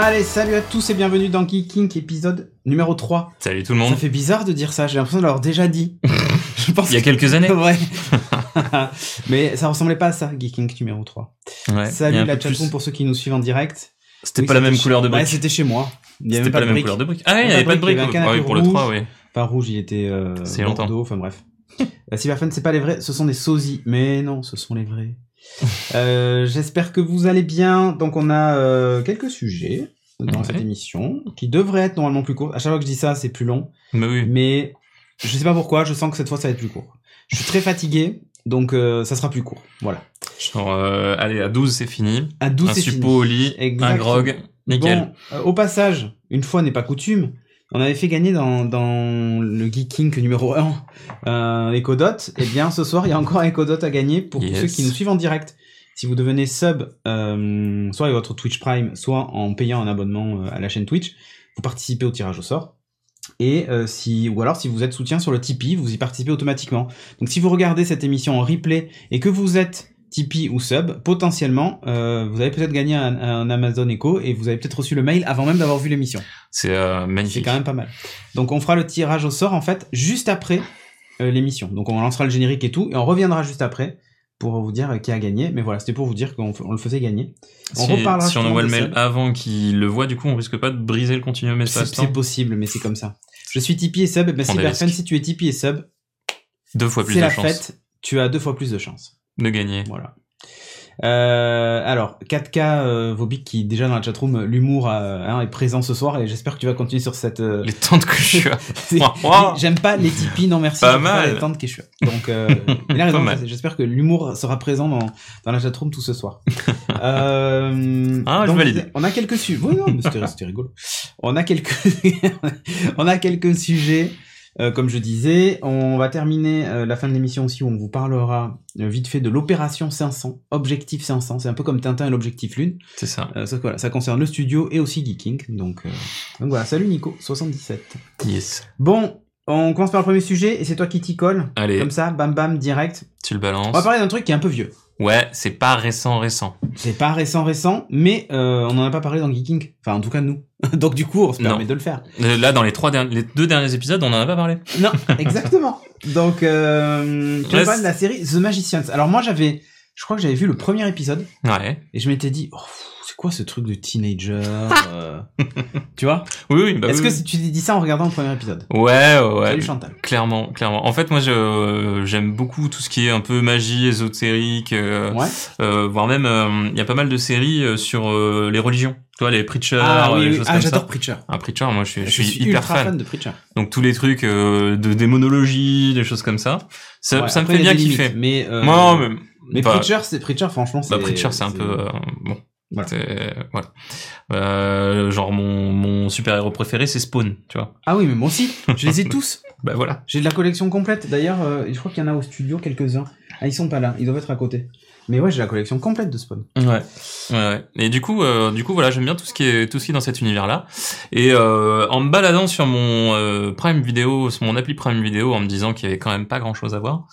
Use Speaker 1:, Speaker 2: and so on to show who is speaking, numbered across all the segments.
Speaker 1: Allez, salut à tous et bienvenue dans Geeking épisode numéro 3.
Speaker 2: Salut tout le
Speaker 1: Ça
Speaker 2: monde.
Speaker 1: fait bizarre de dire ça, j'ai l'impression de l'avoir déjà dit. Je pense
Speaker 2: Il y a
Speaker 1: que-
Speaker 2: quelques années.
Speaker 1: Ouais. Mais ça ressemblait pas à ça, Geeking numéro 3.
Speaker 2: Ouais, il y a
Speaker 1: Salut la chatroom pour ceux qui nous suivent en direct.
Speaker 2: C'était
Speaker 1: Oui,
Speaker 2: pas la même
Speaker 1: chez-
Speaker 2: couleur de
Speaker 1: Ouais,
Speaker 2: brique.
Speaker 1: c'était chez moi.
Speaker 2: C'était pas la même couleur de brique. Ah ouais, il n'y
Speaker 1: y
Speaker 2: avait pas de brique.
Speaker 1: canapé
Speaker 2: Ouais, pour le
Speaker 1: rouge.
Speaker 2: 3, oui.
Speaker 1: Pas rouge, il était euh,
Speaker 2: C'est longtemps.
Speaker 1: enfin bref. Euh, Cyberfun, c'est pas les vrais, ce sont des sosies. Mais non, ce sont les vrais. Euh, J'espère que vous allez bien. Donc on a euh, quelques sujets dans
Speaker 2: Ouais.
Speaker 1: cette émission qui devraient être normalement plus courts. À chaque fois que je dis ça, c'est plus long.
Speaker 2: Mais oui.
Speaker 1: Mais je sais pas pourquoi, je sens que cette fois ça va être plus court. Je suis très fatigué, donc euh, ça sera plus court. Voilà.
Speaker 2: Genre, allez, à 12, c'est fini.
Speaker 1: À 12,
Speaker 2: un
Speaker 1: c'est fini.
Speaker 2: au lit, un grog. Nickel.
Speaker 1: Bon, au passage, une fois n'est pas coutume, on avait fait gagner dans, dans le Geeking numéro 1 un Ecodot. Et bien, ce soir, il y a encore un Ecodot à gagner pour tous ceux qui nous suivent en direct. Si vous devenez sub, euh, soit avec votre Twitch Prime, soit en payant un abonnement euh, à la chaîne Twitch, vous participez au tirage au sort. Et euh, si, ou alors si vous êtes soutien sur le Tipeee, vous y participez automatiquement. Donc si vous regardez cette émission en replay et que vous êtes Tipeee ou sub, potentiellement, euh, vous avez peut-être gagné un, un Amazon Echo et vous avez peut-être reçu le mail avant même d'avoir vu l'émission.
Speaker 2: C'est euh,
Speaker 1: C'est
Speaker 2: magnifique.
Speaker 1: quand même pas mal. Donc on fera le tirage au sort en fait juste après euh, l'émission. Donc on lancera le générique et tout et on reviendra juste après pour vous dire qui a gagné. Mais voilà, c'était pour vous dire qu'on le faisait gagner. On
Speaker 2: Si,
Speaker 1: reparlera
Speaker 2: si on envoie le mail avant qu'il le voit, du coup, on risque pas de briser le continuum
Speaker 1: C'est
Speaker 2: espace
Speaker 1: c'est possible, mais c'est comme ça. Je suis Tipeee et sub. Ben,
Speaker 2: risques.
Speaker 1: si tu es Tipeee et sub,
Speaker 2: Deux fois plus
Speaker 1: c'est
Speaker 2: de
Speaker 1: la
Speaker 2: chance
Speaker 1: fête. Tu as deux fois plus de chance.
Speaker 2: De gagner.
Speaker 1: Voilà. Euh, alors, 4K euh, Vobik qui déjà dans la chatroom, l'humour euh, hein, est présent ce soir et j'espère que tu vas continuer sur cette. euh,
Speaker 2: Les tentes que je.
Speaker 1: J'aime pas les Tipeee, non merci.
Speaker 2: Pas
Speaker 1: je
Speaker 2: mal.
Speaker 1: Les tentes Quechua. Donc, euh, il a raison. J'espère que l'humour sera présent dans, dans la chatroom tout ce soir. euh,
Speaker 2: Ah, je
Speaker 1: donc,
Speaker 2: valide.
Speaker 1: On a quelques sujets. Oui, non, c'était rigolo. On a quelques, on a quelques sujets. Euh, comme je disais, on va terminer euh, la fin de l'émission aussi où on vous parlera euh, vite fait de l'opération 500, objectif 500. C'est un peu comme Tintin et l'objectif Lune.
Speaker 2: C'est ça.
Speaker 1: Ça, voilà, ça concerne le studio et aussi Geeking. Donc, donc voilà, salut Nico, 77.
Speaker 2: Yes.
Speaker 1: Bon, on commence par le premier sujet et c'est toi qui t'y colle.
Speaker 2: Allez,
Speaker 1: Comme ça, bam bam, direct.
Speaker 2: tu le
Speaker 1: On va
Speaker 2: balances.
Speaker 1: parler d'un truc qui est un peu vieux.
Speaker 2: Ouais, c'est pas récent, récent.
Speaker 1: C'est pas récent récent, mais euh, on en a pas parlé dans Geeking. Enfin, en tout cas, nous. Donc du coup, on se
Speaker 2: Non.
Speaker 1: permet de le faire.
Speaker 2: Euh, Là, dans les trois derniers, les deux derniers épisodes, on en a pas parlé.
Speaker 1: Non, exactement. Donc, euh, tu de la série The Magicians. Alors moi, j'avais... Je crois que j'avais vu le premier épisode
Speaker 2: Ouais.
Speaker 1: et je m'étais dit, oh, c'est quoi ce truc de teenager euh, Tu vois?
Speaker 2: Oui, oui, bah
Speaker 1: Est-ce
Speaker 2: oui,
Speaker 1: que
Speaker 2: oui.
Speaker 1: tu t'es dit ça en regardant le premier épisode?
Speaker 2: Ouais, ouais, ouais.
Speaker 1: Salut Chantal.
Speaker 2: Clairement, clairement. En fait, moi, je euh, j'aime beaucoup tout ce qui est un peu magie ésotérique, euh,
Speaker 1: Ouais.
Speaker 2: euh, voire même euh, il y a pas mal de séries euh, sur euh, les religions. Tu vois, les preachers,
Speaker 1: Ah oui,
Speaker 2: les choses
Speaker 1: Ah,
Speaker 2: comme
Speaker 1: j'adore
Speaker 2: ça.
Speaker 1: Preacher.
Speaker 2: Un preacher, moi, je suis, je
Speaker 1: Je
Speaker 2: suis
Speaker 1: suis
Speaker 2: hyper
Speaker 1: ultra
Speaker 2: fan.
Speaker 1: fan de Preacher.
Speaker 2: Donc tous les trucs euh, de démonologie, des choses comme ça, ça,
Speaker 1: Ouais,
Speaker 2: ça me fait bien kiffer.
Speaker 1: Mais, euh,
Speaker 2: Moi, mais,
Speaker 1: mais
Speaker 2: bah,
Speaker 1: Preacher, c'est Preacher, franchement, c'est.
Speaker 2: bah, preacher, c'est un peu euh, bon.
Speaker 1: Voilà.
Speaker 2: Euh, genre mon mon super héros préféré, c'est Spawn, tu vois.
Speaker 1: Ah oui, mais moi aussi. Je les ai tous.
Speaker 2: Bah voilà.
Speaker 1: J'ai de la collection complète. D'ailleurs, euh, je crois qu'il y en a au studio quelques-uns. Ah, ils sont pas là. Ils doivent être à côté. Mais ouais, j'ai la collection complète de Spawn.
Speaker 2: Ouais. ouais. Et du coup, euh, du coup, voilà, j'aime bien tout ce qui est tout ce qui est dans cet univers-là. Et euh, en me baladant sur mon euh, Prime Vidéo, sur mon appli Prime Vidéo, en me disant qu'il y avait quand même pas grand-chose à voir,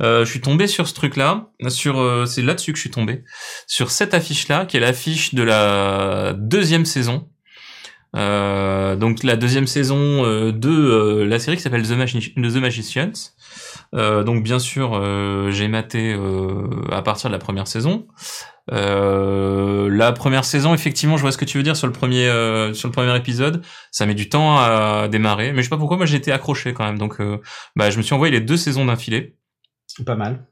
Speaker 2: euh, je suis tombé sur ce truc-là. Sur, euh, c'est là-dessus que je suis tombé. Sur cette affiche-là, qui est l'affiche de la deuxième saison. Donc la deuxième saison de la série qui s'appelle The Magicians. Euh, donc bien sûr, euh, j'ai maté euh, à partir de la première saison. Euh, la première saison, effectivement, je vois ce que tu veux dire sur le premier euh, sur le premier épisode. Ça met du temps à démarrer, mais je sais pas pourquoi. Moi, j'ai été accroché quand même. Donc, euh, bah, je me suis envoyé les deux saisons d'affilée,
Speaker 1: Pas mal.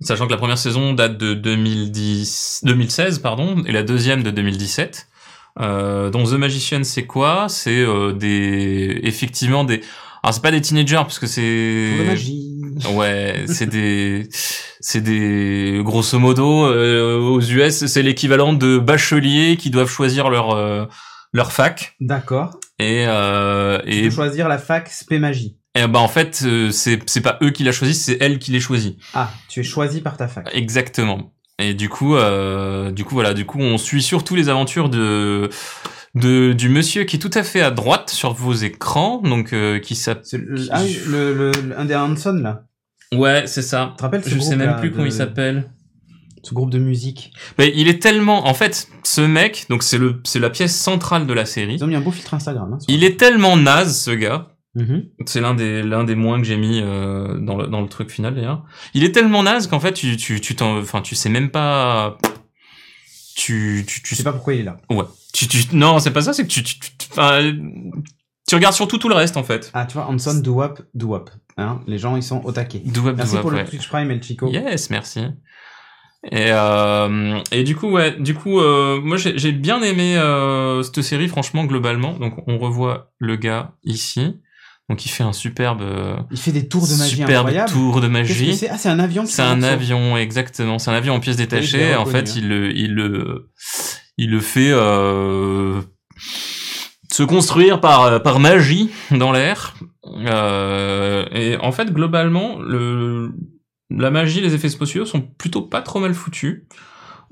Speaker 2: sachant que la première saison date de 2010, 2016, pardon, et la deuxième de 2017. Euh, donc The Magician, c'est quoi? C'est euh, des effectivement des alors c'est pas des teenagers parce que c'est. Ouais, c'est des, c'est des, grosso modo, euh, aux US, c'est l'équivalent de bacheliers qui doivent choisir leur euh, leur fac
Speaker 1: D'accord.
Speaker 2: et euh, et,
Speaker 1: choisir la fac spé magie.
Speaker 2: et bah en fait euh, c'est c'est pas eux qui la choisissent, c'est elle qui les choisit.
Speaker 1: Ah, tu es choisi par ta fac.
Speaker 2: Exactement. Et du coup, euh, du coup voilà, du coup on suit surtout les aventures de de du monsieur qui est tout à fait à droite sur vos écrans, donc euh, qui s'appelle.
Speaker 1: Ah oui, le, le, le- un des Hanson là.
Speaker 2: Ouais, c'est ça.
Speaker 1: Te rappelles
Speaker 2: Je sais même
Speaker 1: là,
Speaker 2: plus comment il s'appelle.
Speaker 1: Ce groupe de musique.
Speaker 2: Mais il est tellement, en fait, ce mec, donc c'est le, c'est la pièce centrale de la série.
Speaker 1: Ils ont mis un beau filtre Instagram. Hein,
Speaker 2: Il est tellement naze, ce gars.
Speaker 1: Mhm.
Speaker 2: C'est l'un des, l'un des moins que j'ai mis euh, dans, le, dans le truc final d'ailleurs. Il est tellement naze qu'en fait, tu, tu, tu t'en, enfin, tu sais même pas. Tu, tu, tu
Speaker 1: Je sais pas pourquoi il est là.
Speaker 2: Ouais. Tu, tu, non, c'est pas ça, c'est que tu, tu, tu, tu regardes surtout tout le reste en fait.
Speaker 1: Ah, tu vois, Hanson, do-wap, do-wap. Hein, les gens, ils sont au taquet.
Speaker 2: Douab,
Speaker 1: Merci pour
Speaker 2: ouais.
Speaker 1: le Twitch Prime, El Chico.
Speaker 2: Yes, merci. Et euh, et du coup ouais, du coup euh, moi j'ai j'ai bien aimé euh, cette série franchement globalement. Donc on revoit le gars ici. Donc il fait un superbe euh,
Speaker 1: Il fait des tours de magie
Speaker 2: superbe tour de magie.
Speaker 1: c'est? Ah, c'est un avion
Speaker 2: C'est un avion exactement, c'est un avion en pièces détachées. en
Speaker 1: reconnu,
Speaker 2: fait,
Speaker 1: hein.
Speaker 2: il le il le il le fait euh, se construire par par magie dans l'air. Euh, et en fait, globalement, le la magie, les effets spéciaux sont plutôt pas trop mal foutus.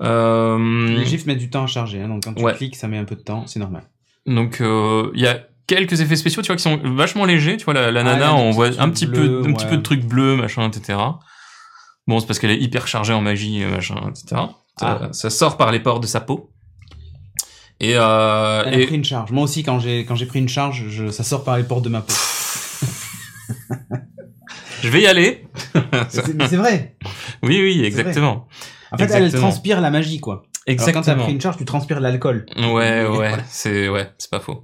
Speaker 2: Euh,
Speaker 1: Les gifs mettent du temps à charger, hein, donc quand tu
Speaker 2: Ouais.
Speaker 1: cliques, ça met un peu de temps, c'est normal.
Speaker 2: donc euh, il y a quelques effets spéciaux, tu vois, qui sont vachement légers. Tu vois, la, la
Speaker 1: Ah,
Speaker 2: nana, on voit un petit peu, un petit
Speaker 1: ouais.
Speaker 2: peu de trucs bleus, machin, etc. Bon, c'est parce qu'elle est hyper chargée en magie, machin, etc. Ça,
Speaker 1: Ah.
Speaker 2: ça sort par les pores de sa peau. Et, euh,
Speaker 1: Elle a pris une charge. Moi aussi, quand j'ai quand j'ai pris une charge, je, ça sort par les portes de ma peau.
Speaker 2: je vais y aller.
Speaker 1: Mais c'est- vrai.
Speaker 2: Oui, oui, exactement.
Speaker 1: En fait, elle,
Speaker 2: Exactement.
Speaker 1: transpire la magie, quoi. Alors, quand t'as
Speaker 2: Exactement.
Speaker 1: pris une charge, tu transpires l'alcool.
Speaker 2: Ouais, ouais,
Speaker 1: voilà.
Speaker 2: c'est ouais, c'est pas faux.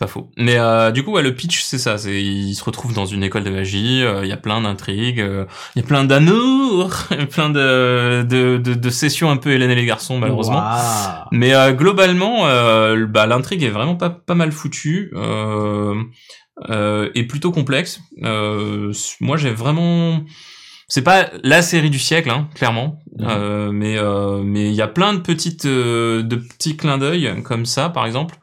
Speaker 2: C'est pas faux. Mais euh, du coup, ouais, le pitch, c'est ça. C'est il se retrouve dans une école de magie. euh, Il y a plein d'intrigues. euh, Il y a plein d'amour, plein de, de de de sessions un peu Hélène et les garçons, malheureusement.
Speaker 1: Waouh.
Speaker 2: Mais euh, globalement, euh, bah, l'intrigue est vraiment pas pas mal foutue euh, euh, et plutôt complexe. Euh, moi, j'ai vraiment c'est pas la série du siècle, hein, clairement, euh, mais euh, mais il y a plein de petites euh, de petits clins d'œil comme ça, par exemple,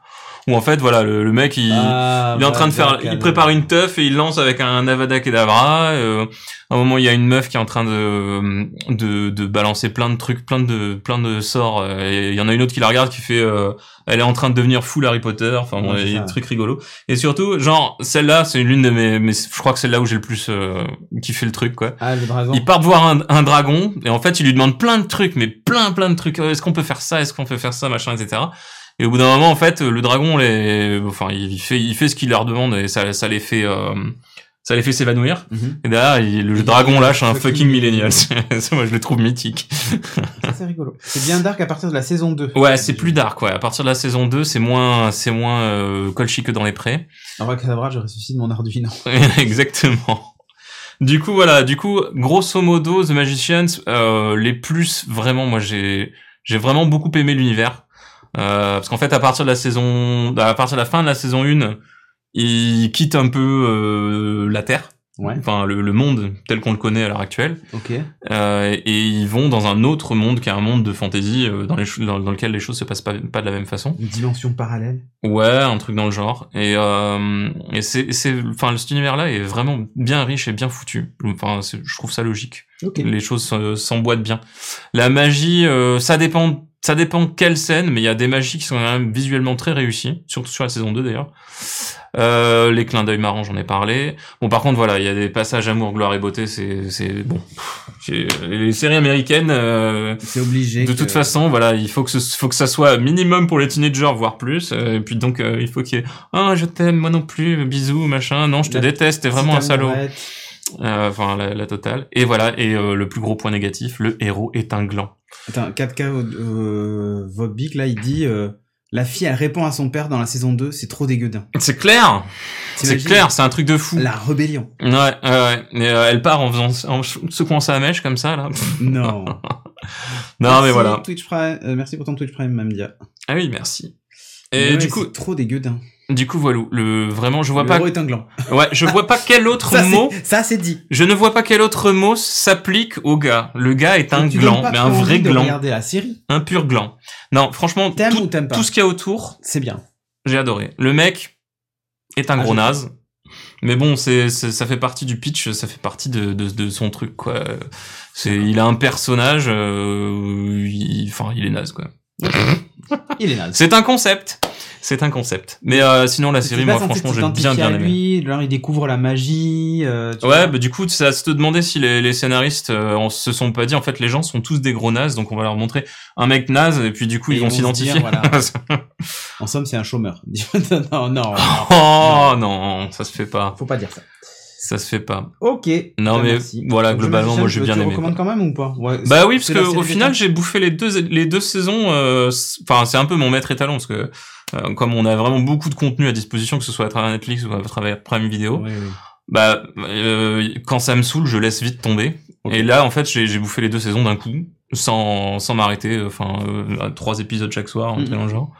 Speaker 2: où en fait, voilà, le, le mec il
Speaker 1: Ah,
Speaker 2: il est en train de faire, il prépare une teuf et il lance avec un Avada Kedavra. Euh, à un moment, il y a une meuf qui est en train de, de, de balancer plein de trucs, plein de, plein de sorts. euh, Et il y en a une autre qui la regarde qui fait, euh, elle est en train de devenir full Harry Potter. Enfin, bon,
Speaker 1: Ouais,
Speaker 2: il y a des trucs rigolos. Et surtout, genre, celle-là, c'est l'une de mes, mes, je crois que c'est là où j'ai le plus euh, kiffé le truc, quoi.
Speaker 1: Ah, le dragon.
Speaker 2: Ils partent voir un, un dragon et en fait, il lui demande plein de trucs, mais plein, plein de trucs. Euh, Est-ce qu'on peut faire ça? Est-ce qu'on peut faire ça, machin, etc. Et au bout d'un moment, en fait, le dragon, les, enfin, il fait, il fait ce qu'il leur demande et ça, ça les fait, euh, ça les fait s'évanouir.
Speaker 1: Mhm.
Speaker 2: Et derrière, il- le dragon lâche un
Speaker 1: fucking
Speaker 2: fucking millennial. Moi, je le trouve mythique.
Speaker 1: C'est rigolo. C'est bien dark à partir de la saison 2.
Speaker 2: Ouais, c'est plus dark, ouais. À partir de la saison 2, c'est moins, c'est moins euh, colchi que dans les prés.
Speaker 1: En vrai, Cadabra, je ressuscite mon Arduino.
Speaker 2: Exactement. Du coup, voilà. Du coup, grosso modo, The Magicians, euh, les plus vraiment, moi, j'ai, j'ai vraiment beaucoup aimé l'univers. Euh, parce qu'en fait, à partir de la saison, à partir de la fin de la saison 1, ils quittent un peu euh, la Terre,
Speaker 1: Ouais,
Speaker 2: enfin le, le monde tel qu'on le connaît à l'heure actuelle,
Speaker 1: ok.
Speaker 2: euh, et ils vont dans un autre monde qui est un monde de fantasy euh, dans, les dans, dans lequel les choses se passent pas, pas de la même façon.
Speaker 1: Une dimension parallèle.
Speaker 2: Ouais, un truc dans le genre. Et, euh, et c'est, c'est, enfin, cet univers-là est vraiment bien riche et bien foutu. Enfin, je trouve ça logique.
Speaker 1: Ok.
Speaker 2: Les choses se- s'emboîtent bien. La magie, euh, ça dépend, ça dépend quelle scène, mais il y a des magies qui sont quand même visuellement très réussies, surtout sur la saison 2 d'ailleurs. Euh, les clins d'œil marrants, j'en ai parlé. Bon, par contre, voilà, il y a des passages amour, gloire et beauté, c'est, c'est bon. Les séries américaines, euh,
Speaker 1: C'est obligé.
Speaker 2: de
Speaker 1: que-
Speaker 2: toute façon, voilà, il faut que ce, faut que ça soit minimum pour les teenagers, voire plus. euh, et puis donc, euh, il faut qu'il y ait ah je t'aime, moi non plus, bisous, machin. Non, je te
Speaker 1: La
Speaker 2: déteste, t'es vraiment un salaud. Euh, Enfin, la, la totale. Et voilà. Et euh, le plus gros point négatif, le héros est un gland.
Speaker 1: Attends, 4K euh, Vobic, là, il dit La fille, elle répond à son père dans la saison 2, c'est trop dégueudin.
Speaker 2: C'est clair. C'est clair. C'est un truc de fou.
Speaker 1: La rébellion.
Speaker 2: Ouais, ouais, ouais. Et, euh, elle part en faisant, en secouant sa mèche comme ça là.
Speaker 1: Non.
Speaker 2: Non,
Speaker 1: Merci,
Speaker 2: mais voilà.
Speaker 1: Twitch Prime, euh, merci pour ton Twitch Prime, Mamdia.
Speaker 2: Ah oui, merci. Et
Speaker 1: ouais,
Speaker 2: du coup,
Speaker 1: c'est trop dégueudin.
Speaker 2: Du coup, voilà. Le vraiment, je vois
Speaker 1: Le
Speaker 2: pas.
Speaker 1: est un gland.
Speaker 2: Ouais, je vois pas quel autre
Speaker 1: Ça,
Speaker 2: mot.
Speaker 1: ça, c'est dit.
Speaker 2: Je ne vois pas quel autre mot s'applique au gars. Le gars est un
Speaker 1: tu
Speaker 2: gland, mais un vrai gland,
Speaker 1: regarder la série.
Speaker 2: un pur gland. Non, franchement,
Speaker 1: T'aimes
Speaker 2: tout,
Speaker 1: ou t'aimes pas
Speaker 2: tout ce qu'il y a autour,
Speaker 1: C'est bien.
Speaker 2: j'ai adoré. Le mec est un
Speaker 1: Ah,
Speaker 2: gros naze. Mais bon, c'est, c'est- ça fait partie du pitch, ça fait partie de, de, de son truc, quoi. C'est, il a un personnage, euh, il- enfin, il est naze, quoi.
Speaker 1: Il est naze.
Speaker 2: C'est un concept. C'est un concept. Mais euh, sinon, la série, moi, franchement, j'ai bien bien aimé.
Speaker 1: lui, alors il découvre la magie. euh, tu
Speaker 2: Ouais,
Speaker 1: vois.
Speaker 2: bah du coup, ça se te demandait si les, les scénaristes euh, on se sont pas dit en fait les gens sont tous des gros nazes, donc on va leur montrer un mec naze et puis du coup
Speaker 1: Et
Speaker 2: ils vont s'identifier.
Speaker 1: voilà. En somme, c'est un chômeur. non, non, non,
Speaker 2: oh non, ça se fait pas,
Speaker 1: faut pas dire ça.
Speaker 2: ça se fait pas.
Speaker 1: Ok.
Speaker 2: Non
Speaker 1: Bah,
Speaker 2: mais
Speaker 1: merci.
Speaker 2: voilà
Speaker 1: Donc,
Speaker 2: globalement moi j'ai
Speaker 1: tu-
Speaker 2: bien
Speaker 1: tu
Speaker 2: aimé.
Speaker 1: recommandes quand même ou pas? Ouais,
Speaker 2: Bah oui, parce que au final j'ai bouffé les deux les deux saisons. euh, Enfin c'est un peu mon maître étalon parce que euh, comme on a vraiment beaucoup de contenu à disposition, que ce soit à travers Netflix ou à travers Prime Video,
Speaker 1: ouais.
Speaker 2: bah euh, quand ça me saoule, je laisse vite tomber. Et là, en fait, j'ai bouffé les deux saisons d'un coup, sans sans m'arrêter. Enfin, euh, trois épisodes chaque soir, truc dans le genre.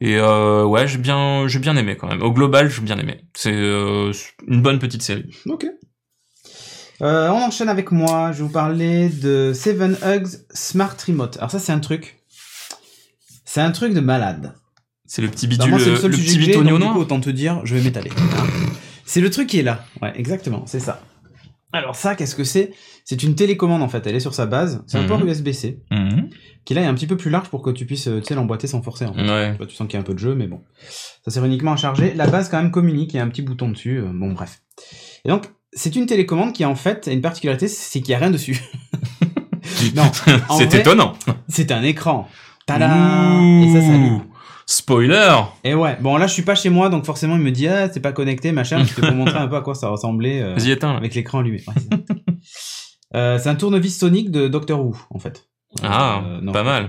Speaker 2: Et euh, ouais, j'ai bien j'ai bien aimé quand même. Au global, j'ai bien aimé. C'est euh, une bonne petite série.
Speaker 1: Ok. Euh, on enchaîne avec moi. Je vais vous parler de Seven Hugs Smart Remote. Alors ça, c'est un truc. C'est un truc de malade.
Speaker 2: C'est le petit
Speaker 1: Alors
Speaker 2: bidule,
Speaker 1: moi, c'est le
Speaker 2: petit
Speaker 1: que j'ai,
Speaker 2: bitonio
Speaker 1: donc, du
Speaker 2: noir.
Speaker 1: coup, autant te dire, je vais m'étaler. c'est le truc qui est là. Ouais, exactement, c'est ça. Alors ça, qu'est-ce que c'est? C'est une télécommande en fait. Elle est sur sa base. C'est un
Speaker 2: Mhm.
Speaker 1: port USB-C
Speaker 2: Mhm.
Speaker 1: qui là est un petit peu plus large pour que tu puisses, euh, tu sais, l'emboîter sans forcer. En fait.
Speaker 2: Ouais.
Speaker 1: Tu vois, tu sens qu'il y a un peu de jeu, mais bon. Ça sert uniquement à charger. La base, quand même, communique. Il y a un petit bouton dessus. euh, Bon, bref. Et donc, c'est une télécommande qui, en fait, a une particularité, c'est qu'il n'y a rien dessus. non, en
Speaker 2: C'est
Speaker 1: vrai,
Speaker 2: étonnant.
Speaker 1: c'est un écran. Tada Et ça.
Speaker 2: Spoiler.
Speaker 1: Et ouais, bon, là, je suis pas chez moi, donc forcément, il me dit, ah, c'est pas connecté, machin. C'était pour montrer un peu à quoi ça ressemblait euh,
Speaker 2: Vas-y éteins.
Speaker 1: avec l'écran allumé. Ouais, c'est ça. Euh, c'est un tournevis sonique de Doctor Who, en fait.
Speaker 2: Ah,
Speaker 1: Euh, non.
Speaker 2: pas mal.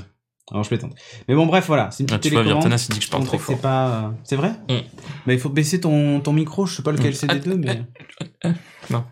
Speaker 1: Alors, je plaisante. Mais bon, bref, voilà. C'est une
Speaker 2: Ah,
Speaker 1: petite
Speaker 2: tu vois,
Speaker 1: télécommande.
Speaker 2: Il dit que je parle trop
Speaker 1: que c'est
Speaker 2: fort.
Speaker 1: pas euh, c'est vrai
Speaker 2: Mm.
Speaker 1: mais il faut baisser ton, ton micro je sais pas lequel
Speaker 2: Mm.
Speaker 1: c'est des
Speaker 2: Ah,
Speaker 1: deux mais
Speaker 2: ah, non.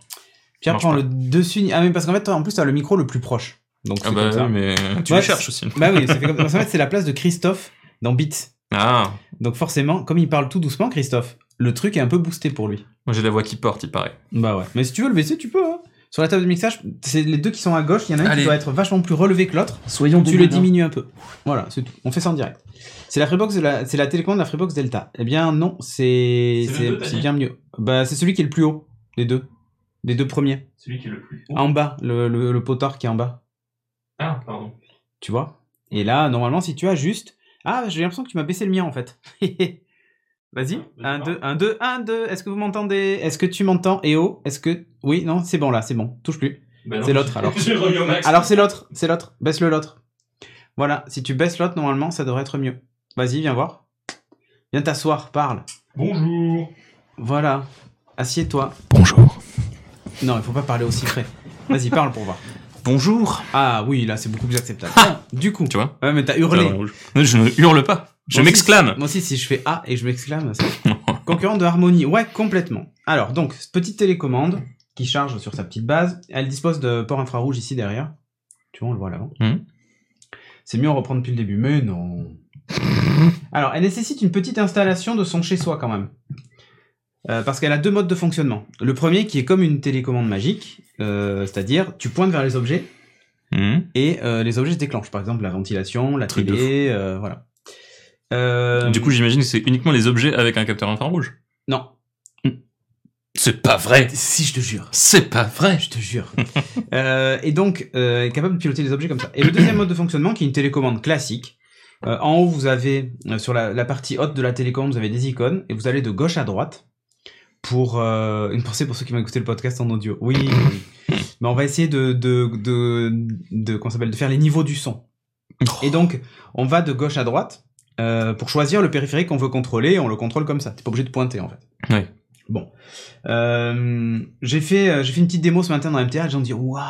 Speaker 1: Pierre prend
Speaker 2: pas.
Speaker 1: le dessus ah mais parce qu'en fait toi, en plus t'as le micro le plus proche donc
Speaker 2: Ah bah
Speaker 1: comme ça
Speaker 2: mais tu
Speaker 1: Ouais,
Speaker 2: les cherches aussi.
Speaker 1: bah oui c'est fait comme fait c'est la place de Christophe dans Beats
Speaker 2: Ah,
Speaker 1: donc forcément comme il parle tout doucement Christophe le truc est un peu boosté pour lui
Speaker 2: moi j'ai la voix qui porte, il paraît.
Speaker 1: bah ouais mais si tu veux le baisser tu peux hein. sur la table de mixage c'est les deux qui sont à gauche il y en a un
Speaker 2: Allez.
Speaker 1: qui doit être vachement plus relevé que l'autre
Speaker 2: Soyons
Speaker 1: tu le diminues un peu. Voilà, c'est tout. On fait ça en direct. C'est la Freebox, de la, c'est la télécommande de la Freebox Delta. Eh bien non, c'est
Speaker 2: C'est le
Speaker 1: c'est
Speaker 2: deux, t'as
Speaker 1: c'est
Speaker 2: dit
Speaker 1: bien mieux. Bah c'est celui qui est le plus haut des deux, des deux premiers.
Speaker 2: Celui qui est le plus.
Speaker 1: En bas, le, le, le potard qui est en bas.
Speaker 2: Ah, pardon.
Speaker 1: Tu vois? Et là, normalement, si tu ajustes, ah, j'ai l'impression que tu m'as baissé le mien en fait. Vas-y,
Speaker 2: Ah,
Speaker 1: 1,
Speaker 2: vas-y,
Speaker 1: 2, 1, 2, 1, 2. Est-ce que vous m'entendez? Est-ce que tu m'entends? Et oh, est-ce que. Oui, non, c'est bon là, c'est bon. Touche plus. C'est l'autre, alors. Alors c'est l'autre, c'est l'autre. Baisse-le l'autre. Voilà, si tu baisses l'autre, normalement, ça devrait être mieux. Vas-y, viens voir. Viens t'asseoir, parle.
Speaker 2: Bonjour.
Speaker 1: Voilà. Assieds-toi.
Speaker 2: Bonjour.
Speaker 1: Non, il faut pas parler aussi près. Vas-y, parle pour voir.
Speaker 2: Bonjour.
Speaker 1: Ah oui, là, c'est beaucoup plus acceptable. Ah, du coup.
Speaker 2: Tu vois
Speaker 1: Ouais, mais t'as hurlé.
Speaker 2: Je ne hurle pas. Je m'exclame.
Speaker 1: Moi aussi, si je fais A et je m'exclame, c'est concurrent de Harmony. Ouais, complètement. Alors, donc, petite télécommande qui charge sur sa petite base. Elle dispose de port infrarouge ici derrière. Tu vois, on le voit l'avant.
Speaker 2: Mhm.
Speaker 1: C'est mieux, on reprend depuis le début. Mais non. Alors, elle nécessite une petite installation de son chez-soi quand même. Euh, parce qu'elle a deux modes de fonctionnement. Le premier qui est comme une télécommande magique, c'est-à-dire tu pointes vers les objets
Speaker 2: Mhm.
Speaker 1: et euh, les objets se déclenchent. Par exemple, la ventilation, la
Speaker 2: Truc
Speaker 1: télé, euh, voilà. Euh,
Speaker 2: Du coup, j'imagine que c'est uniquement les objets avec un capteur infrarouge.
Speaker 1: non.
Speaker 2: C'est pas vrai.
Speaker 1: Si, je te jure.
Speaker 2: C'est pas vrai.
Speaker 1: Je te jure. Euh, et donc, euh, capable de piloter les objets comme ça. Et le deuxième mode de fonctionnement, qui est une télécommande classique. Euh, en haut, vous avez, euh, sur la, la partie haute de la télécommande, vous avez des icônes, et vous allez de gauche à droite pour... euh, une pensée pour ceux qui vont écouter le podcast en audio. Oui, oui, oui. Mais on va essayer de, de, de, de, s'appelle, de faire les niveaux du son. Et donc, on va de gauche à droite euh, pour choisir le périphérique qu'on veut contrôler, et on le contrôle comme ça. T'es pas obligé de pointer, en fait.
Speaker 2: Ouais.
Speaker 1: Bon. Euh, j'ai fait, j'ai fait une petite démo ce matin dans et les gens disent waouh.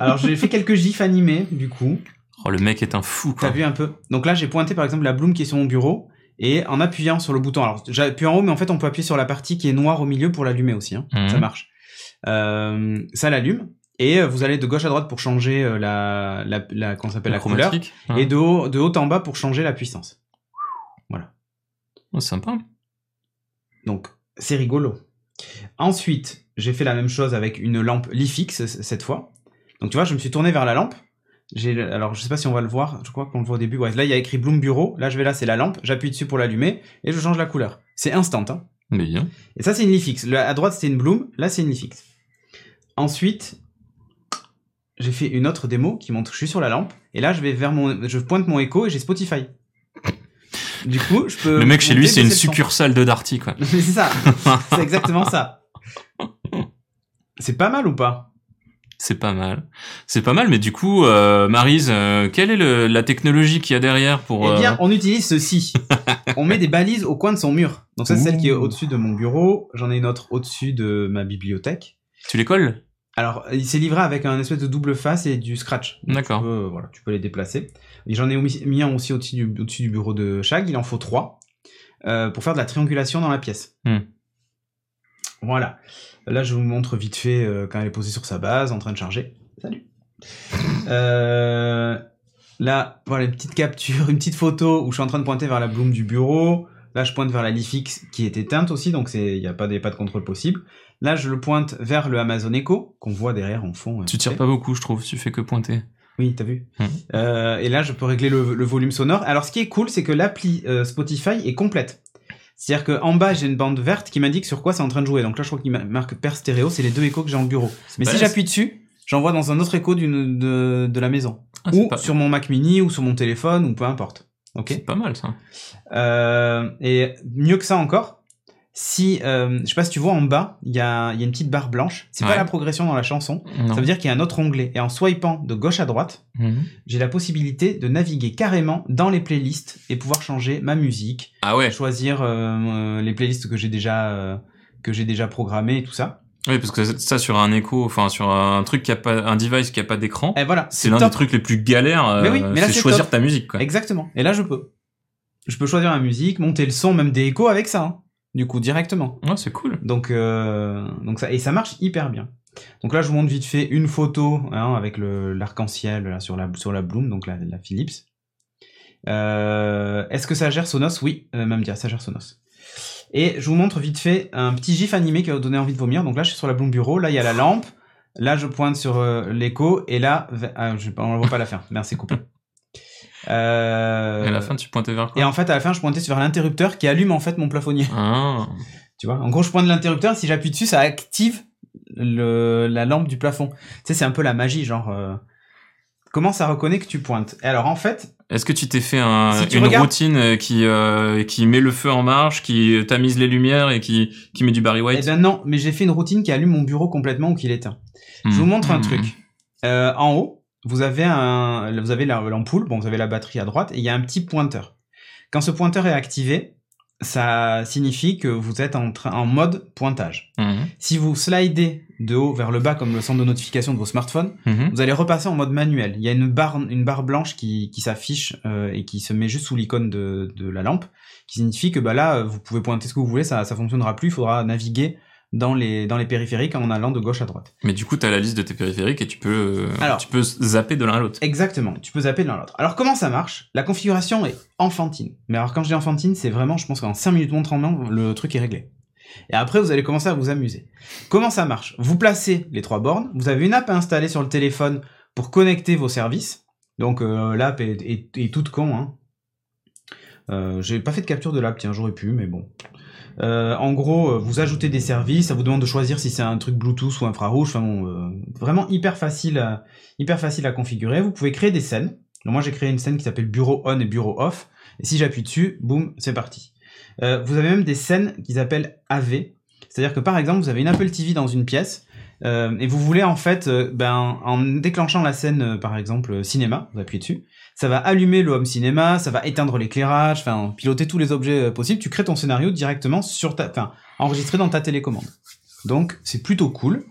Speaker 1: Alors j'ai fait quelques gifs animés du coup.
Speaker 2: Oh, le mec est un fou,
Speaker 1: T'as
Speaker 2: quoi.
Speaker 1: vu un peu? Donc là j'ai pointé par exemple la bloom qui est sur mon bureau et en appuyant sur le bouton. Alors j'appuie en haut, mais en fait on peut appuyer sur la partie qui est noire au milieu pour l'allumer aussi. Hein.
Speaker 2: Mhm.
Speaker 1: Ça marche. Euh, ça l'allume et euh, vous allez de gauche à droite pour changer euh, la, la, s'appelle la couleur
Speaker 2: hein.
Speaker 1: et de haut, de haut en bas pour changer la puissance.
Speaker 2: Oh, sympa.
Speaker 1: Donc, c'est rigolo. Ensuite, j'ai fait la même chose avec une lampe Lifix cette fois. Donc, tu vois, je me suis tourné vers la lampe. Alors, je sais pas si on va le voir. Je crois qu'on le voit au début. Ouais, là, il y a écrit Bloom Bureau. Là, je vais là, c'est la lampe. J'appuie dessus pour l'allumer et je change la couleur. C'est instant. Hein.
Speaker 2: Bien.
Speaker 1: Et ça, c'est une Lifix. À droite, c'était une Bloom. Là, c'est une Lifix. Ensuite, j'ai fait une autre démo qui montre que je suis sur la lampe. Et là, je vais vers mon, je pointe mon écho et j'ai Spotify. Du coup, je peux.
Speaker 2: Le mec chez lui, c'est une succursale de Darty, quoi.
Speaker 1: c'est ça. C'est exactement ça. C'est pas mal ou pas?
Speaker 2: C'est pas mal. C'est pas mal, mais du coup, euh, Maryse, euh, quelle est le, la technologie qu'il y a derrière pour...
Speaker 1: Eh bien,
Speaker 2: euh,
Speaker 1: on utilise ceci. on met des balises au coin de son mur. Donc ça, c'est celle qui est au-dessus de mon bureau. J'en ai une autre au-dessus de ma bibliothèque.
Speaker 2: Tu les colles?
Speaker 1: Alors, il s'est livré avec un espèce de double face et du scratch.
Speaker 2: D'accord.
Speaker 1: Tu peux, voilà, tu peux les déplacer. J'en ai mis un aussi au-dessus du, bureau de Chag. Il en faut trois euh, pour faire de la triangulation dans la pièce.
Speaker 2: Hmm.
Speaker 1: Voilà. Là, je vous montre vite fait euh, quand elle est posée sur sa base, en train de charger. Salut. Euh, là, voilà une petite capture, une petite photo où je suis en train de pointer vers la bloom du bureau. Là, je pointe vers la Lifix qui est éteinte aussi, donc il n'y a pas de, pas de contrôle possible. Là, je le pointe vers le Amazon Echo qu'on voit derrière en fond. euh,
Speaker 2: Tu tires pas beaucoup, je trouve. Tu fais que pointer.
Speaker 1: Oui, t'as vu.
Speaker 2: Mhm.
Speaker 1: Euh, et là, je peux régler le, le volume sonore. Alors, ce qui est cool, c'est que l'appli euh, Spotify est complète. C'est-à-dire qu'en bas, j'ai une bande verte qui m'indique sur quoi c'est en train de jouer. Donc là, je crois qu'il ma- marque pair stéréo. C'est les deux échos que j'ai en bureau. Mais si j'appuie dessus, j'envoie dans un autre écho d'une de, de la maison.
Speaker 2: Ah,
Speaker 1: ou
Speaker 2: pas...
Speaker 1: sur mon Mac Mini, ou sur mon téléphone, ou peu importe. Ok.
Speaker 2: c'est pas mal, ça.
Speaker 1: Euh, et mieux que ça encore, si euh, je sais pas si tu vois en bas, il y a, y a une petite barre blanche. C'est pas la progression dans la chanson.
Speaker 2: Non.
Speaker 1: Ça veut dire qu'il y a un autre onglet. Et en swipant de gauche à droite,
Speaker 2: Mhm.
Speaker 1: j'ai la possibilité de naviguer carrément dans les playlists et pouvoir changer ma musique,
Speaker 2: Ah ouais.
Speaker 1: choisir euh, euh, les playlists que j'ai déjà euh, que j'ai déjà programmées et tout ça.
Speaker 2: Oui, parce que ça, sur un écho, enfin, sur un truc qui a pas, un device qui a pas d'écran,
Speaker 1: Et voilà,
Speaker 2: c'est l'un des trucs les plus galères. euh,
Speaker 1: Mais oui, mais là,
Speaker 2: c'est
Speaker 1: c'est
Speaker 2: choisir
Speaker 1: top.
Speaker 2: ta musique, quoi.
Speaker 1: Exactement. Et là, je peux. Je peux choisir ma musique, monter le son, même des échos avec ça. hein. Du coup, directement.
Speaker 2: Ouais, c'est cool.
Speaker 1: Donc, euh, donc ça, et ça marche hyper bien. Donc là, je vous montre vite fait une photo hein, avec l'arc-en-ciel sur la sur la bloom, donc la, la Philips. Euh, Est-ce que ça gère Sonos? Oui, euh, même dire ça gère Sonos. Et je vous montre vite fait un petit gif animé qui va vous donner envie de vomir. Donc là, je suis sur la bloom bureau. Là, il y a la lampe. Là, je pointe sur l'écho. Et là, ah, je, on ne voit pas la fin. C'est coupé. Euh,
Speaker 2: Et à la fin, tu pointais vers quoi
Speaker 1: et en fait, à la fin, je pointais sur l'interrupteur qui allume en fait mon plafonnier.
Speaker 2: Ah.
Speaker 1: Tu vois, en gros, je pointe l'interrupteur, si j'appuie dessus, ça active le, la lampe du plafond. Tu sais, c'est un peu la magie, genre. euh, comment ça reconnaît que tu pointes? Et alors, en fait,
Speaker 2: Est-ce que tu t'es fait un,
Speaker 1: Si tu
Speaker 2: une
Speaker 1: regardes-
Speaker 2: routine euh, qui qui qui met le feu en marche, qui tamise les lumières et qui qui met du Barry
Speaker 1: eh
Speaker 2: White
Speaker 1: ben non, mais j'ai fait une routine qui allume mon bureau complètement ou qui l'éteint. Je vous montre un
Speaker 2: Hmm.
Speaker 1: truc. Euh, en haut, vous avez un, vous avez la- l'ampoule, bon, vous avez la batterie à droite, et il y a un petit pointeur. Quand ce pointeur est activé, ça signifie que vous êtes en, train, en mode pointage.
Speaker 2: Mhm.
Speaker 1: Si vous slidez de haut vers le bas comme le centre de notification de vos smartphones,
Speaker 2: Mhm.
Speaker 1: vous allez repasser en mode manuel. Il y a une barre, une barre blanche qui, qui s'affiche euh, et qui se met juste sous l'icône de, de la lampe, qui signifie que bah là, vous pouvez pointer ce que vous voulez, ça, ça fonctionnera plus. Il faudra naviguer dans les, dans les périphériques en allant de gauche à droite.
Speaker 2: Mais du coup, t'as la liste de tes périphériques et tu peux euh,
Speaker 1: Alors.
Speaker 2: tu peux zapper de l'un à l'autre.
Speaker 1: Exactement. Tu peux zapper de l'un à l'autre. Alors comment ça marche? La configuration est enfantine. Mais alors quand je dis enfantine, c'est vraiment, je pense qu'en 5 minutes montre en main, le truc est réglé. Et après, vous allez commencer à vous amuser. Comment ça marche? Vous placez les trois bornes. Vous avez une app à installer sur le téléphone pour connecter vos services. Donc euh, l'app est, est- est toute con. Hein. Euh, J'ai pas fait de capture de l'app, tiens, j'aurais pu, mais bon. Euh, en gros, euh, vous ajoutez des services, ça vous demande de choisir si c'est un truc Bluetooth ou infrarouge. Enfin bon, euh, vraiment hyper facile, à, hyper facile à configurer. Vous pouvez créer des scènes. Donc moi, j'ai créé une scène qui s'appelle Bureau On et Bureau Off. Et si j'appuie dessus, boum, c'est parti. Euh, vous avez même des scènes qu'ils appellent AV. C'est-à-dire que par exemple, vous avez une Apple TV dans une pièce euh, et vous voulez en fait, euh, ben, en déclenchant la scène, par exemple, cinéma, vous appuyez dessus, ça va allumer le home cinéma, ça va éteindre l'éclairage, enfin, piloter tous les objets euh, possibles. Tu crées ton scénario directement sur ta, enfin, enregistré dans ta télécommande. Donc, c'est plutôt cool.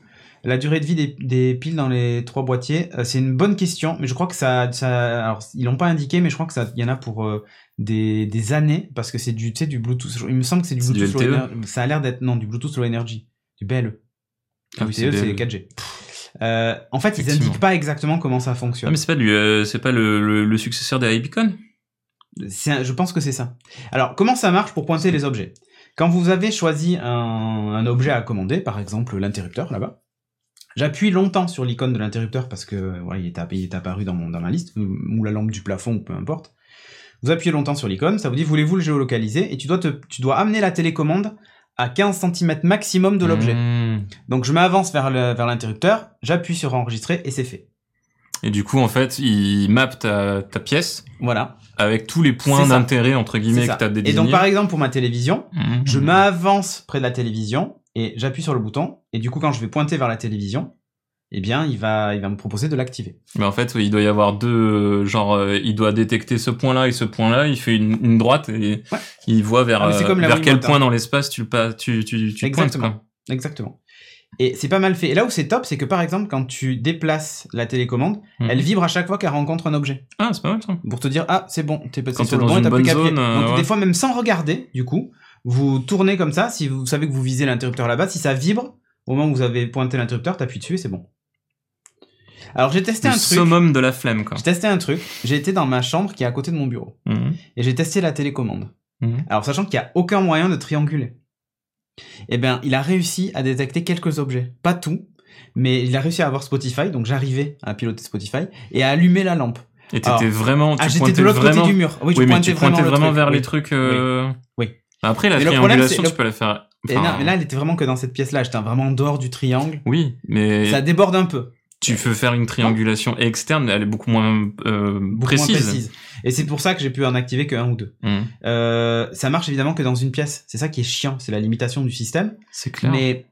Speaker 1: La durée de vie des, des piles dans les trois boîtiers, euh, c'est une bonne question, mais je crois que ça, ça alors ils l'ont pas indiqué, mais je crois que ça, il y en a pour euh, des, des années parce que c'est du, tu sais, du Bluetooth. Il me semble que c'est du Bluetooth. Low? Ener- ça a l'air d'être non, du Bluetooth Low Energy, du BLE.
Speaker 2: Ah oui,
Speaker 1: LTE,
Speaker 2: c'est
Speaker 1: c'est
Speaker 2: BLE.
Speaker 1: 4G. Euh, en fait, ils indiquent pas exactement comment ça
Speaker 2: Ah,
Speaker 1: fonctionne.
Speaker 2: mais c'est pas lui, euh, c'est pas le, le, le successeur des
Speaker 1: C'est un- je pense que c'est ça. Alors, comment ça marche pour pointer les objets? Quand vous avez choisi un, un objet à commander, par exemple l'interrupteur là-bas, j'appuie longtemps sur l'icône de l'interrupteur parce que voilà, il, est, app- il est apparu dans, mon, dans ma liste, ou ou la lampe du plafond, ou peu importe. Vous appuyez longtemps sur l'icône, ça vous dit voulez-vous le géolocaliser? Et tu dois, te, tu dois amener la télécommande à 15 cm maximum de l'objet.
Speaker 2: Mmh.
Speaker 1: Donc je m'avance vers l'interrupteur, j'appuie sur enregistrer et c'est fait.
Speaker 2: Et du coup, en fait, il mappe ta, ta pièce
Speaker 1: Voilà.
Speaker 2: avec tous les points d'intérêt entre guillemets que t'as
Speaker 1: Et
Speaker 2: désignés.
Speaker 1: donc par exemple pour ma télévision,
Speaker 2: Mhm.
Speaker 1: je m'avance près de la télévision et j'appuie sur le bouton et du coup quand je vais pointer vers la télévision, eh bien il va il va me proposer de l'activer.
Speaker 2: Mais en fait, oui, il doit y avoir deux, euh, genre, euh, il doit détecter ce point-là et ce point-là. Il fait une, une droite et
Speaker 1: Ouais.
Speaker 2: il voit vers
Speaker 1: Ah,
Speaker 2: euh,
Speaker 1: comme
Speaker 2: vers quel point dans l'espace tu le pas, tu tu tu pointes.
Speaker 1: Exactement.
Speaker 2: Quoi.
Speaker 1: Exactement. Et c'est pas mal fait. Et là où c'est top, c'est que par exemple quand tu déplaces la télécommande,
Speaker 2: Mhm.
Speaker 1: elle vibre à chaque fois qu'elle rencontre un objet.
Speaker 2: Ah, c'est pas mal ça.
Speaker 1: pour te dire ah c'est bon t'es passé
Speaker 2: Quand
Speaker 1: sur le bon et t'as plus qu'à donc
Speaker 2: ouais.
Speaker 1: des fois même sans regarder du coup vous tournez comme ça si vous savez que vous visez l'interrupteur là-bas si ça vibre au moment où vous avez pointé l'interrupteur t'appuies dessus et c'est bon alors j'ai testé
Speaker 2: Le
Speaker 1: un truc
Speaker 2: summum de la flemme, quoi.
Speaker 1: j'ai testé un truc j'ai été dans ma chambre qui est à côté de mon bureau
Speaker 2: Mhm.
Speaker 1: et j'ai testé la télécommande
Speaker 2: Mhm.
Speaker 1: alors sachant qu'il y a aucun moyen de trianguler eh bien il a réussi à détecter quelques objets pas tout mais il a réussi à avoir Spotify donc j'arrivais à piloter Spotify et à allumer la lampe
Speaker 2: Et t'étais vraiment, tu
Speaker 1: ah j'étais de l'autre
Speaker 2: vraiment.
Speaker 1: côté du mur oui,
Speaker 2: oui, mais
Speaker 1: pointais
Speaker 2: tu pointais vraiment vers
Speaker 1: oui.
Speaker 2: les trucs. euh,
Speaker 1: Oui.
Speaker 2: Après, la
Speaker 1: Mais problème,
Speaker 2: triangulation, tu peux la faire.
Speaker 1: Et
Speaker 2: enfin,
Speaker 1: non, mais là, elle était vraiment que dans cette pièce-là. J'étais vraiment en dehors du triangle.
Speaker 2: Oui, mais
Speaker 1: Ça déborde un peu.
Speaker 2: Tu veux faire une triangulation externe, elle est beaucoup moins euh,
Speaker 1: Beaucoup
Speaker 2: précise.
Speaker 1: moins précise. Et c'est pour ça que j'ai pu en activer que un ou deux.
Speaker 2: Mhm.
Speaker 1: Euh, ça marche évidemment que dans une pièce. C'est ça qui est chiant. C'est la limitation du système.
Speaker 2: C'est clair.
Speaker 1: Mais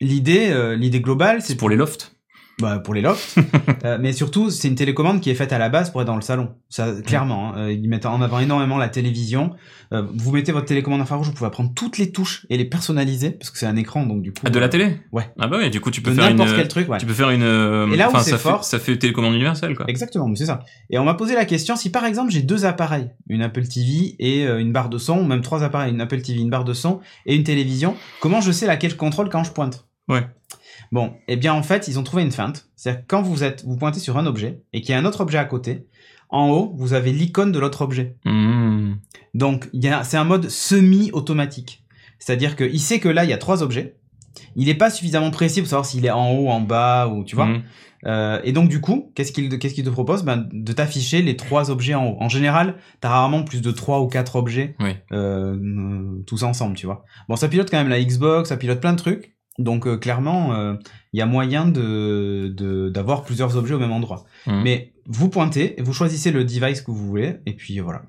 Speaker 1: l'idée, euh, l'idée globale, c'est
Speaker 2: C'est pour les lofts.
Speaker 1: Bah, pour les lofts. Euh, mais surtout, c'est une télécommande qui est faite à la base pour être dans le salon. Ça, clairement, hein. Euh, ils mettent en avant énormément la télévision. Euh, vous mettez votre télécommande infrarouge, vous pouvez prendre toutes les touches et les personnaliser parce que c'est un écran, donc du coup.
Speaker 2: Ah, de la télé
Speaker 1: Ouais.
Speaker 2: Ah bah ouais, du coup tu peux
Speaker 1: de
Speaker 2: faire une.
Speaker 1: n'importe quel truc, ouais.
Speaker 2: Tu peux faire une. euh,
Speaker 1: Et là où
Speaker 2: enfin,
Speaker 1: c'est
Speaker 2: ça
Speaker 1: fort-
Speaker 2: fait, ça fait télécommande universelle quoi.
Speaker 1: Exactement, c'est ça. Et on m'a posé la question si par exemple j'ai deux appareils, une Apple TV et euh, une barre de son, ou même trois appareils, une Apple TV, une barre de son et une télévision, comment je sais laquelle je contrôle quand je pointe?
Speaker 2: Ouais.
Speaker 1: Bon, eh bien en fait ils ont trouvé une feinte. C'est-à-dire quand vous êtes, vous pointez sur un objet et qu'il y a un autre objet à côté, en haut vous avez l'icône de l'autre objet.
Speaker 2: Mhm.
Speaker 1: Donc c'est un mode semi-automatique. C'est-à-dire qu'il sait que là il y a trois objets. Il n'est pas suffisamment précis pour savoir s'il est en haut, en bas ou tu vois.
Speaker 2: Mhm.
Speaker 1: Euh, et donc du coup, qu'est-ce qu'il te propose? Ben, De t'afficher les trois objets en haut. En général, t'as rarement plus de trois ou quatre objets
Speaker 2: Oui.
Speaker 1: euh, tous ensemble, tu vois. Bon, ça pilote quand même la Xbox, ça pilote plein de trucs. Donc euh, clairement, euh, il y a moyen de de- d'avoir plusieurs objets au même endroit.
Speaker 2: Mhm.
Speaker 1: Mais vous pointez, vous choisissez le device que vous voulez, et puis voilà.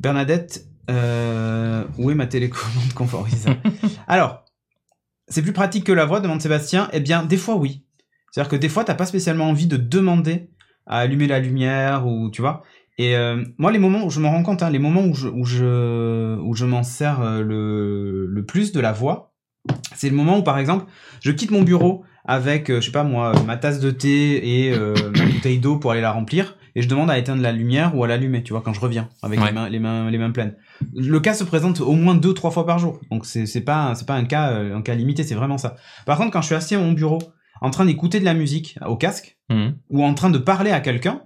Speaker 1: Bernadette, euh, où est ma télécommande conformisée Alors, c'est plus pratique que la voix, demande Sébastien. Eh bien, des fois, oui. C'est-à-dire que des fois, t'as pas spécialement envie de demander à allumer la lumière ou tu vois. Et euh, moi, les moments où je me rends compte, hein, les moments où je où je où je m'en sers euh, le le plus de la voix, c'est le moment où, par exemple, je quitte mon bureau avec, euh, je sais pas moi, ma tasse de thé et euh, ma bouteille d'eau pour aller la remplir, et je demande à éteindre la lumière ou à l'allumer, tu vois, quand je reviens avec
Speaker 2: Ouais.
Speaker 1: les mains les mains les mains pleines. Le cas se présente au moins deux trois fois par jour, donc c'est pas c'est pas un cas euh, un cas limité, c'est vraiment ça. Par contre, quand je suis assis à mon bureau, en train d'écouter de la musique au casque
Speaker 2: Mhm.
Speaker 1: ou en train de parler à quelqu'un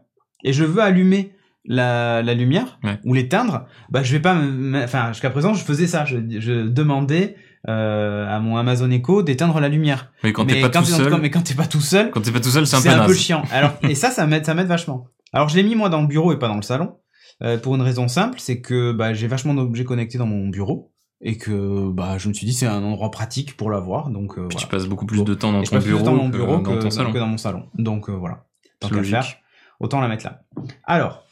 Speaker 1: et je veux allumer la, la lumière
Speaker 2: Ouais.
Speaker 1: ou l'éteindre, bah je vais pas enfin jusqu'à présent je faisais ça, je, je demandais euh, à mon Amazon Echo d'éteindre la lumière.
Speaker 2: Mais quand t'es pas
Speaker 1: quand
Speaker 2: tout seul,
Speaker 1: mais quand t'es pas tout seul,
Speaker 2: quand t'es pas tout seul, c'est un peu
Speaker 1: un peu
Speaker 2: naze.
Speaker 1: chiant. Alors et ça ça m'aide ça m'aide vachement. Alors je l'ai mis moi dans le bureau et pas dans le salon euh, pour une raison simple, c'est que bah, j'ai vachement d'objets connectés dans mon bureau et que bah je me suis dit c'est un endroit pratique pour l'avoir donc euh,
Speaker 2: Puis
Speaker 1: voilà.
Speaker 2: tu passes beaucoup plus de temps dans
Speaker 1: Et
Speaker 2: ton bureau,
Speaker 1: dans mon
Speaker 2: que
Speaker 1: bureau
Speaker 2: dans
Speaker 1: que,
Speaker 2: ton salon.
Speaker 1: que dans mon salon. Donc euh, voilà. Tant qu'à faire, autant la mettre là. Alors,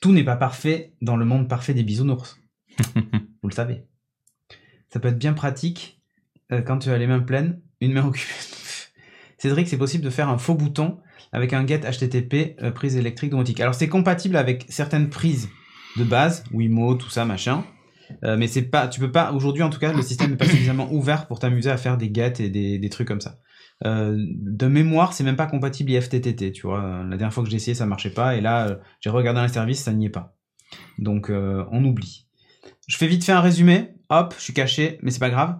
Speaker 1: tout n'est pas parfait dans le monde parfait des bisounours. Vous le savez. Ça peut être bien pratique euh, quand tu as les mains pleines, une main occupée. Cédric, c'est possible de faire un faux bouton avec un get HTTP euh, prise électrique domotique. Alors c'est compatible avec certaines prises de base, Wimo, tout ça, machin. Euh, mais c'est pas, tu peux pas, aujourd'hui en tout cas, le système n'est pas suffisamment ouvert pour t'amuser à faire des get et des, trucs comme ça. De mémoire, c'est même pas compatible IFTTT, tu vois. La dernière fois que j'ai essayé, ça marchait pas, et là, j'ai regardé dans les services, ça n'y est pas. Donc, on oublie. Je fais vite fait un résumé. Hop, je suis caché, mais c'est pas grave.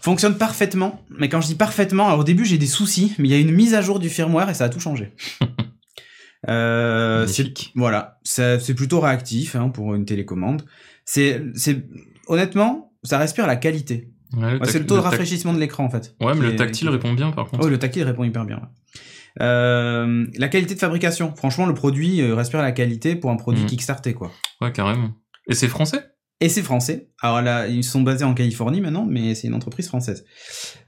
Speaker 1: Fonctionne parfaitement, mais quand je dis parfaitement, alors au début j'ai des soucis, mais il y a une mise à jour du firmware et ça a tout changé. euh, voilà, c'est plutôt réactif hein, pour une télécommande. C'est, honnêtement, ça respire la qualité.
Speaker 2: Ouais,
Speaker 1: Ouais,
Speaker 2: tac-
Speaker 1: c'est le taux de rafraîchissement de l'écran en fait.
Speaker 2: Ouais, mais le tactile répond bien par contre.
Speaker 1: Oh, le tactile répond hyper bien. ouais. Euh, la qualité de fabrication. Franchement, le produit euh, respire la qualité pour un produit
Speaker 2: Mhm.
Speaker 1: Kickstarter, quoi.
Speaker 2: Ouais, carrément. Et c'est français?
Speaker 1: Et c'est français. Alors là, ils sont basés en Californie maintenant, mais c'est une entreprise française.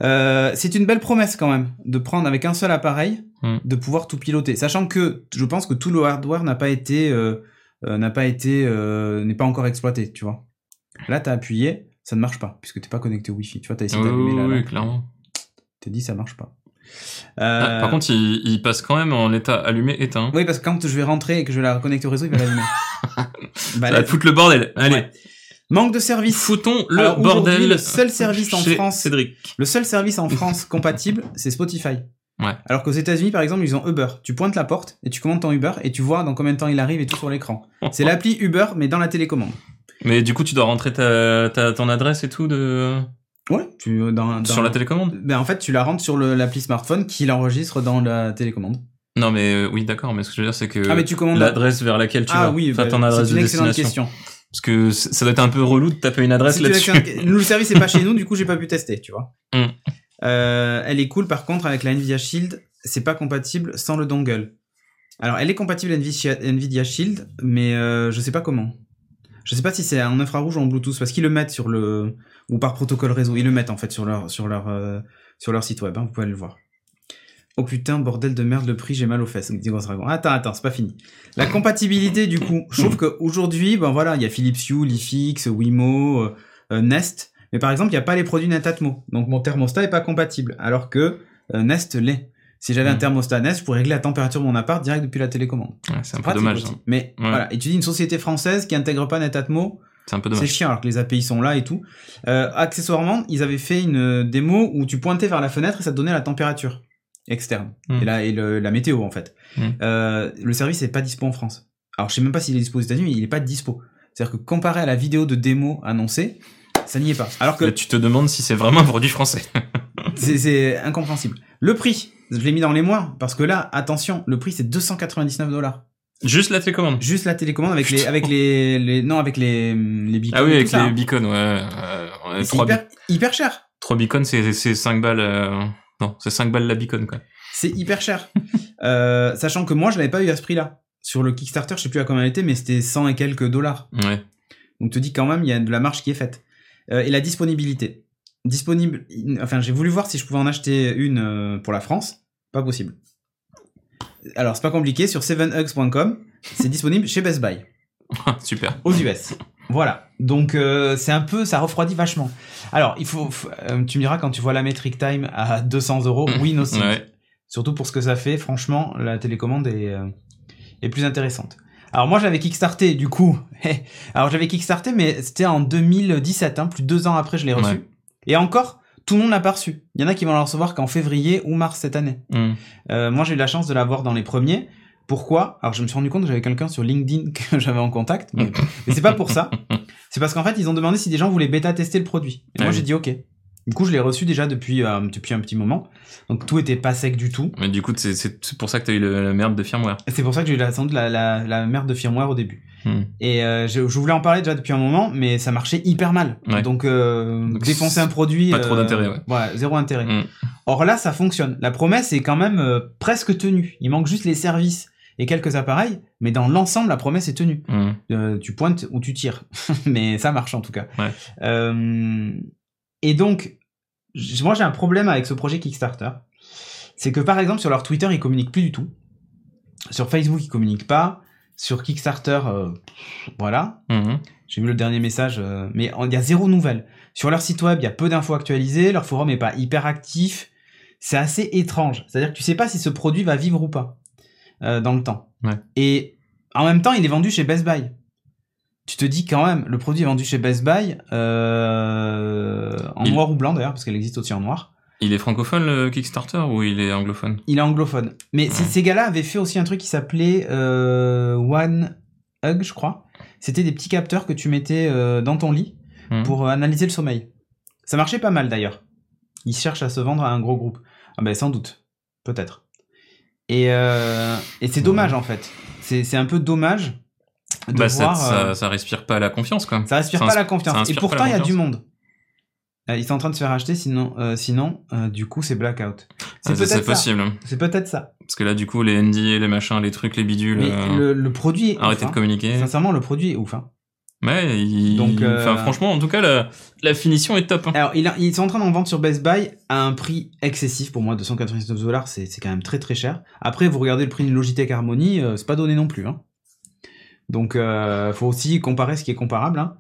Speaker 1: Euh, c'est une belle promesse quand même de prendre avec un seul appareil,
Speaker 2: Mm.
Speaker 1: de pouvoir tout piloter, sachant que je pense que tout le hardware n'a pas été euh, euh, n'a pas été n'est pas encore exploité, tu vois. Là, t'as appuyé, ça ne marche pas puisque t'es pas connecté au Wi-Fi. Tu vois, t'as essayé d'allumer
Speaker 2: oui,
Speaker 1: la
Speaker 2: oui, clairement.
Speaker 1: t'es dit ça marche pas.
Speaker 2: Ah, par contre, il, il passe quand même en état allumé éteint.
Speaker 1: oui, parce que quand je vais rentrer et que je vais la reconnecter au réseau, il va l'allumer.
Speaker 2: Ça
Speaker 1: bah,
Speaker 2: va te foutre le bordel. Allez,
Speaker 1: Ouais. Manque de service.
Speaker 2: foutons le
Speaker 1: Alors,
Speaker 2: bordel.
Speaker 1: le seul service en France-
Speaker 2: Cédric.
Speaker 1: Le seul service en France compatible, c'est Spotify.
Speaker 2: Ouais.
Speaker 1: Alors qu'aux États-Unis, par exemple, ils ont Uber. Tu pointes la porte et tu commandes ton Uber et tu vois dans combien de temps il arrive et tout sur l'écran. C'est l'appli Uber, mais dans la télécommande.
Speaker 2: Mais du coup, tu dois rentrer ta, ta, ton adresse et tout de...
Speaker 1: Ouais. Tu, euh, dans, dans-
Speaker 2: sur la télécommande
Speaker 1: Ben, en fait, tu la rentres sur l'appli smartphone qui l'enregistre dans la télécommande.
Speaker 2: Non, mais euh, oui, d'accord. Mais ce que je veux dire, c'est que
Speaker 1: ah, mais tu commandes.
Speaker 2: l'adresse vers laquelle tu
Speaker 1: ah
Speaker 2: vas,
Speaker 1: oui,
Speaker 2: enfin,
Speaker 1: bah,
Speaker 2: ton adresse
Speaker 1: c'est une
Speaker 2: de
Speaker 1: excellente
Speaker 2: destination.
Speaker 1: question.
Speaker 2: Parce que ça doit être un peu relou de taper une adresse là-dessus.
Speaker 1: Nous, le service est pas chez nous, du coup, j'ai pas pu tester, tu vois.
Speaker 2: Hmm.
Speaker 1: Euh, elle est cool, par contre, avec la Nvidia Shield, c'est pas compatible sans le dongle. Alors, elle est compatible Nvidia, Nvidia Shield, mais euh, je sais pas comment. Je sais pas si c'est en infrarouge ou en Bluetooth, parce qu'ils le mettent sur le ou par protocole réseau. Ils le mettent en fait sur leur sur leur euh, sur leur site web. hein, vous pouvez aller le voir. Oh putain, bordel de merde, le prix, j'ai mal aux fesses. dit Ghost Dragon. Attends, attends, c'est pas fini. La compatibilité, du coup, je trouve qu'aujourd'hui, ben voilà, il y a Philips Hue, Lifix, Wimo, euh, euh, Nest, mais par exemple, il n'y a pas les produits Netatmo. Donc mon thermostat est pas compatible, alors que euh, Nest l'est. Si j'avais un
Speaker 2: Mm.
Speaker 1: thermostat Nest, je pourrais régler la température de mon appart direct depuis la télécommande.
Speaker 2: Ouais, c'est un peu dommage. hein.
Speaker 1: Mais
Speaker 2: Ouais.
Speaker 1: voilà, et tu dis une société française qui intègre pas Netatmo,
Speaker 2: C'est un peu
Speaker 1: c'est
Speaker 2: dommage.
Speaker 1: chiant alors que les API sont là et tout. Euh, accessoirement, ils avaient fait une démo où tu pointais vers la fenêtre et ça te donnait la température externe
Speaker 2: Mm.
Speaker 1: et, la, et le- la météo en fait.
Speaker 2: Mm.
Speaker 1: Euh, le service est pas dispo en France. Alors je sais même pas s'il est dispo aux États-Unis, mais il est pas dispo. C'est-à-dire que comparé à la vidéo de démo annoncée, ça n'y est pas. Alors que
Speaker 2: tu te demandes si c'est vraiment un produit français.
Speaker 1: c'est- incompréhensible. Le prix, je l'ai mis dans les mois parce que là, attention, le prix c'est 299 dollars.
Speaker 2: Juste la télécommande.
Speaker 1: Juste la télécommande avec les avec les, les non avec les les beacons
Speaker 2: Ah oui, avec
Speaker 1: ça,
Speaker 2: les
Speaker 1: hein.
Speaker 2: beacons, ouais. Euh,
Speaker 1: hyper, hyper cher.
Speaker 2: trois beacons, c'est, c'est 5 balles. euh, Non, c'est 5 balles la beacon, quoi.
Speaker 1: C'est hyper cher. euh, sachant que moi, je l'avais pas eu à ce prix-là. Sur le Kickstarter, je sais plus à combien elle était, mais c'était 100 et quelques dollars.
Speaker 2: Ouais.
Speaker 1: Donc, te dis quand même, il y a de la marge qui est faite. Euh, et la disponibilité. Disponible. Enfin, j'ai voulu voir si je pouvais en acheter une euh, pour la France. Pas possible. Alors, c'est pas compliqué. Sur 7hugs.com, c'est disponible chez Best Buy.
Speaker 2: Super.
Speaker 1: aux US. Voilà. Donc euh, c'est un peu, ça refroidit vachement. Alors il faut, euh, tu me diras quand tu vois la Metric Time à 200 euros, oui no.
Speaker 2: Ouais.
Speaker 1: Surtout pour ce que ça fait, franchement, la télécommande est, euh, est plus intéressante. Alors moi j'avais kickstarté du coup. Alors j'avais kickstarté mais c'était en 2017, hein, plus de deux ans après je l'ai reçu.
Speaker 2: Ouais.
Speaker 1: Et encore, tout le monde l'a pas reçu. Il y en a qui vont le recevoir qu'en février ou mars cette année. Euh, moi, j'ai eu la chance de l'avoir dans les premiers. Pourquoi? Alors, je me suis rendu compte que j'avais quelqu'un sur LinkedIn que j'avais en contact, mais, mais c'est pas pour ça. C'est parce qu'en fait, ils ont demandé si des gens voulaient bêta tester le produit. Et
Speaker 2: Ah
Speaker 1: moi,
Speaker 2: oui.
Speaker 1: j'ai dit OK. Du coup, je l'ai reçu déjà depuis euh, depuis un petit moment. Donc tout était pas sec du tout.
Speaker 2: Mais du coup, c'est, pour ça que t'as eu le, la merde de firmware.
Speaker 1: C'est pour ça que j'ai eu la, sans doute la, la, la merde de firmware au début.
Speaker 2: Hmm.
Speaker 1: Et euh, je, je voulais en parler déjà depuis un moment, mais ça marchait hyper mal.
Speaker 2: Ouais.
Speaker 1: Donc, euh,
Speaker 2: Donc,
Speaker 1: défoncer un produit,
Speaker 2: pas trop
Speaker 1: euh,
Speaker 2: d'intérêt, ouais.
Speaker 1: Voilà, zéro intérêt.
Speaker 2: Hmm.
Speaker 1: Or là, ça fonctionne. La promesse est quand même presque tenue. Il manque juste les services et quelques appareils, mais dans l'ensemble, la promesse est tenue.
Speaker 2: Hmm.
Speaker 1: Euh, tu pointes ou tu tires, mais ça marche en tout cas.
Speaker 2: Ouais.
Speaker 1: Euh, et donc, moi j'ai un problème avec ce projet Kickstarter, c'est que par exemple sur leur Twitter ils communiquent plus du tout, sur Facebook ils communiquent pas, sur Kickstarter, euh, voilà.
Speaker 2: Mhm.
Speaker 1: J'ai vu le dernier message, mais il y a zéro nouvelle. Sur leur site web, il y a peu d'infos actualisées, leur forum est pas hyper actif. C'est assez étrange. C'est-à-dire que tu sais pas si ce produit va vivre ou pas euh, dans le temps.
Speaker 2: Ouais.
Speaker 1: Et en même temps, il est vendu chez Best Buy. Tu te dis quand même, le produit est vendu chez Best Buy, euh, en
Speaker 2: Il-
Speaker 1: noir ou blanc d'ailleurs, parce qu'elle existe aussi en noir.
Speaker 2: Il est francophone le Kickstarter ou il est anglophone?
Speaker 1: Il est anglophone. Mais ces-
Speaker 2: Ouais.
Speaker 1: ces gars-là avaient fait aussi un truc qui s'appelait euh, One Hug, je crois. C'était des petits capteurs que tu mettais euh, dans ton lit
Speaker 2: Hmm.
Speaker 1: pour analyser le sommeil. Ça marchait pas mal d'ailleurs. Ils cherchent à se vendre à un gros groupe. Ah ben sans doute, peut-être. Et, euh, et c'est dommage en fait. C'est un peu dommage de
Speaker 2: Bah, ça,
Speaker 1: voir.
Speaker 2: ça,
Speaker 1: euh,
Speaker 2: ça respire pas la confiance, quoi.
Speaker 1: ça respire
Speaker 2: ça
Speaker 1: pas la confiance. Et pourtant il y a du monde. Euh, ils sont en train de se faire acheter, sinon, euh, sinon euh, du coup c'est blackout. C'est peut-être
Speaker 2: possible.
Speaker 1: C'est peut-être ça.
Speaker 2: Parce que là, du coup, les NDA, les machins, les trucs, les bidules,
Speaker 1: Mais
Speaker 2: euh,
Speaker 1: le, le produit est
Speaker 2: arrêtez
Speaker 1: ouf,
Speaker 2: de communiquer.
Speaker 1: hein. Sincèrement, le produit est ouf. hein.
Speaker 2: Ouais, il-
Speaker 1: Donc, euh,
Speaker 2: enfin, franchement, en tout cas, la, la finition est top. hein.
Speaker 1: Alors, il a- ils sont en train d'en vendre sur Best Buy à un prix excessif pour moi, 299 dollars, c'est quand même très très cher. Après, vous regardez le prix d'une Logitech Harmony, euh, c'est pas donné non plus. Hein. Donc, euh, faut aussi comparer ce qui est comparable. Hein.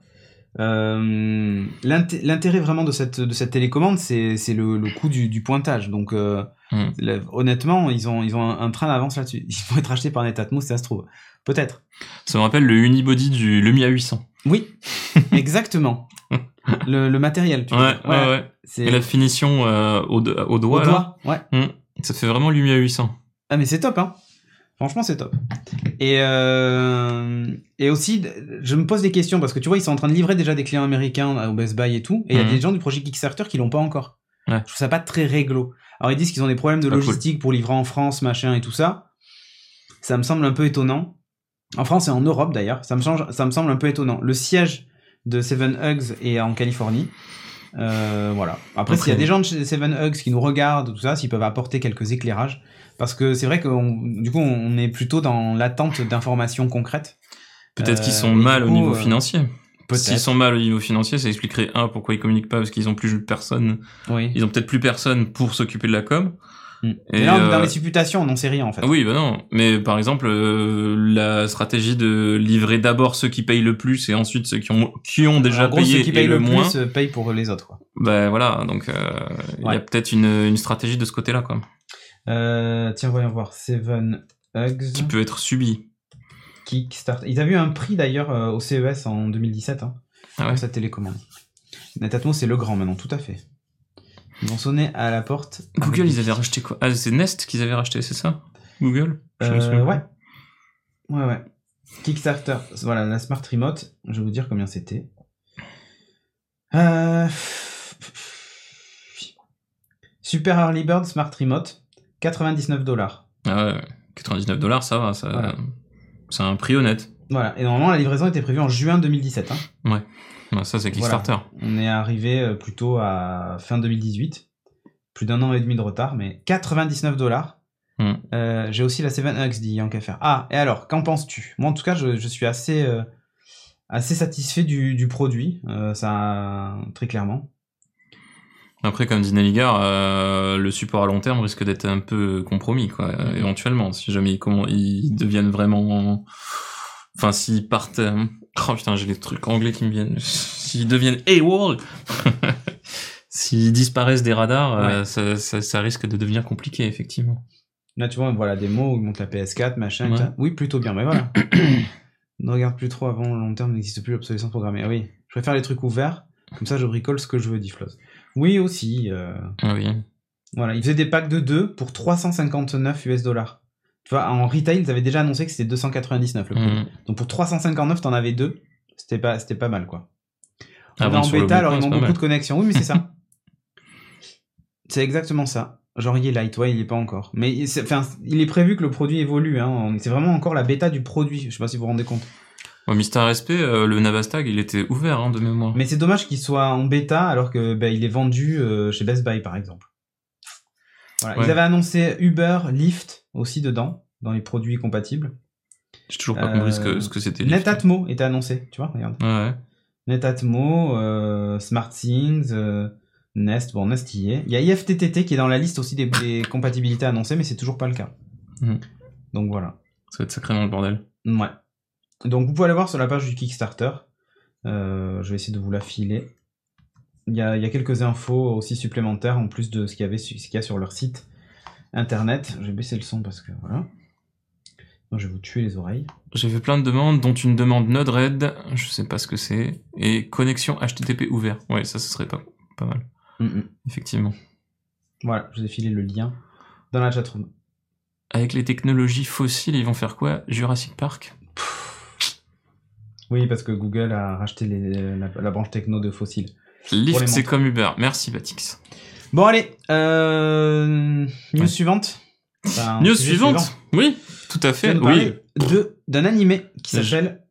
Speaker 1: Euh, l'inté- L'intérêt vraiment de cette, de cette télécommande, c'est le, le coût du, du pointage. Donc, euh,
Speaker 2: Mm.
Speaker 1: la- honnêtement, ils ont, ils ont un, un train d'avance là-dessus. Ils vont être achetés par Netatmo si ça se trouve. Peut-être.
Speaker 2: Ça me rappelle le unibody du Lumia 800.
Speaker 1: Oui, exactement. Le, le matériel, tu
Speaker 2: Ouais,
Speaker 1: vois.
Speaker 2: ouais, ouais. Et la finition euh, au, do- au
Speaker 1: au
Speaker 2: doigt, là,
Speaker 1: doigt. Ouais.
Speaker 2: ça fait vraiment Lumia 800.
Speaker 1: Ah mais c'est top hein. Franchement c'est top. Et euh, et aussi je me pose des questions parce que tu vois ils sont en train de livrer déjà des clients américains au Best Buy et tout et il y a
Speaker 2: Mhm.
Speaker 1: des gens du projet Kickstarter qui l'ont pas encore.
Speaker 2: Ouais.
Speaker 1: Je trouve ça pas très réglo. Alors ils disent qu'ils ont des problèmes de
Speaker 2: cool.
Speaker 1: logistique pour livrer en France machin et tout ça. Ça me semble un peu étonnant. En France et en Europe d'ailleurs, ça me change, ça me semble un peu étonnant. Le siège de Seven Hugs est en Californie. Euh, voilà. Après, s'il y a des gens de chez Seven Hugs qui nous regardent, tout ça, s'ils peuvent apporter quelques éclairages, parce que c'est vrai que du coup, on est plutôt dans l'attente d'informations concrètes.
Speaker 2: Peut-être
Speaker 1: Euh,
Speaker 2: qu'ils sont
Speaker 1: et du
Speaker 2: mal au niveau
Speaker 1: euh,
Speaker 2: financier. S'ils sont mal au niveau financier, ça expliquerait un pourquoi ils communiquent pas parce qu'ils ont plus personne.
Speaker 1: Oui.
Speaker 2: Ils ont peut-être plus personne pour s'occuper de la com.
Speaker 1: Mm.
Speaker 2: Et
Speaker 1: là, on est
Speaker 2: euh,
Speaker 1: dans les supputations, on n'en sait rien en fait.
Speaker 2: Oui, bah non. Mais par exemple, euh, la stratégie de livrer d'abord ceux qui payent le plus et ensuite ceux qui ont qui ont déjà
Speaker 1: en gros,
Speaker 2: payé
Speaker 1: ceux qui
Speaker 2: et
Speaker 1: payent
Speaker 2: le,
Speaker 1: le,
Speaker 2: moins.
Speaker 1: plus euh, payent pour les autres. Quoi.
Speaker 2: Bah voilà, donc euh, il y a peut-être une, une stratégie de ce côté-là, quoi,
Speaker 1: Euh, tiens, voyons voir. Seven Hugs.
Speaker 2: qui peut être subie.
Speaker 1: Kickstarter. Ils avaient eu un prix d'ailleurs euh, au CES en 2017 hein,
Speaker 2: Ah ouais.
Speaker 1: pour cette télécommande. Netatmo, c'est le grand maintenant, tout à fait. Ils vont sonner à la porte.
Speaker 2: Google, ils avaient racheté quoi? Ah, c'est Nest qu'ils avaient racheté, c'est ça? Google?
Speaker 1: Euh, ouais. Ouais, ouais. Kickstarter, voilà, la Smart Remote, je vais vous dire combien c'était. Euh... Super Early Bird Smart Remote, 99 dollars.
Speaker 2: Ah ouais, 99 dollars, ça va, ça,
Speaker 1: Voilà.
Speaker 2: c'est un prix honnête.
Speaker 1: Voilà, et normalement la livraison était prévue en juin 2017. Hein.
Speaker 2: Ouais, ça, c'est Kickstarter.
Speaker 1: On est arrivé euh, plutôt à fin 2018. Plus d'un an et demi de retard, mais 99 dollars.
Speaker 2: Hmm.
Speaker 1: Euh, J'ai aussi la 7X dit Yank faire. Ah, et alors, qu'en penses-tu? Moi, en tout cas, je, je suis assez, euh, assez satisfait du, du produit. Euh, ça, très clairement.
Speaker 2: Après, comme dit Nelligar, euh, le support à long terme risque d'être un peu compromis, quoi, euh, éventuellement, si jamais ils, deviennent vraiment... Enfin, s'ils partent... Oh putain, j'ai les trucs anglais qui me viennent. S'ils deviennent AWOL S'ils disparaissent des radars, euh, ça, ça, ça risque de devenir compliqué, effectivement.
Speaker 1: Là, tu vois, voilà des mots montent la PS4, machin.
Speaker 2: Ouais.
Speaker 1: Oui, plutôt bien, mais voilà. ne regarde plus trop avant, long terme n'existe plus l'obsolescence programmée. Oui, je préfère les trucs ouverts. Comme ça, je bricole ce que je veux, dit Floss. Oui, aussi. euh,
Speaker 2: Ah oui.
Speaker 1: Voilà, ils faisaient des packs de 2 pour 359 US dollars. Tu vois, en retail, ils avaient déjà annoncé que c'était 299 le prix.
Speaker 2: Mhm.
Speaker 1: Donc pour 359, t'en avais deux. C'était pas, c'était pas mal, quoi.
Speaker 2: Ah,
Speaker 1: On est en bêta, alors ils ont beaucoup
Speaker 2: mal.
Speaker 1: de connexions. Oui, mais c'est ça. c'est exactement ça. Genre, il est light, ouais, il est pas encore. Mais il- c'est- enfin, il est prévu que le produit évolue. Hein. C'est vraiment encore la bêta du produit. Je sais pas si vous vous rendez compte.
Speaker 2: Au Mister SP, euh, le Navastag, il était ouvert hein, de mémoire.
Speaker 1: Mais c'est dommage qu'il soit en bêta alors que ben, il est vendu euh, chez Best Buy, par exemple. Voilà.
Speaker 2: Ouais.
Speaker 1: Ils avaient annoncé Uber, Lyft aussi dedans, dans les produits compatibles.
Speaker 2: J'ai toujours pas
Speaker 1: Euh,
Speaker 2: compris ce que, ce que c'était.
Speaker 1: Netatmo était annoncé, tu vois, regarde.
Speaker 2: Ouais.
Speaker 1: Netatmo, euh, SmartThings, euh, Nest, bon Nest y est. Il y a IFTTT qui est dans la liste aussi des, des compatibilités annoncées, mais c'est toujours pas le cas.
Speaker 2: Mhm.
Speaker 1: Donc voilà.
Speaker 2: Ça va être sacrément le bordel.
Speaker 1: Ouais. Donc vous pouvez aller voir sur la page du Kickstarter. Euh, je vais essayer de vous la filer. Il y a, il y a quelques infos aussi supplémentaires en plus de ce qu'il y avait ce qu'il y a sur leur site internet. Je vais baisser le son parce que voilà. Non, je vais vous tuer les oreilles.
Speaker 2: J'ai vu plein de demandes, dont une demande Node-RED, je sais pas ce que c'est, et connexion HTTP ouvert. Ouais, ça, ce serait pas, pas mal, effectivement.
Speaker 1: Voilà, je vous ai filé le lien dans la chatroom.
Speaker 2: Avec les technologies fossiles, ils vont faire quoi? Jurassic Park?
Speaker 1: Oui, parce que Google a racheté les- la, la branche techno de Fossil.
Speaker 2: Lyft, c'est comme Uber. Merci, Batix.
Speaker 1: Bon, allez, euh, news suivante. Enfin,
Speaker 2: News suivante
Speaker 1: suivant.
Speaker 2: Oui, tout à fait. Oui.
Speaker 1: de d'un animé qui s'appelle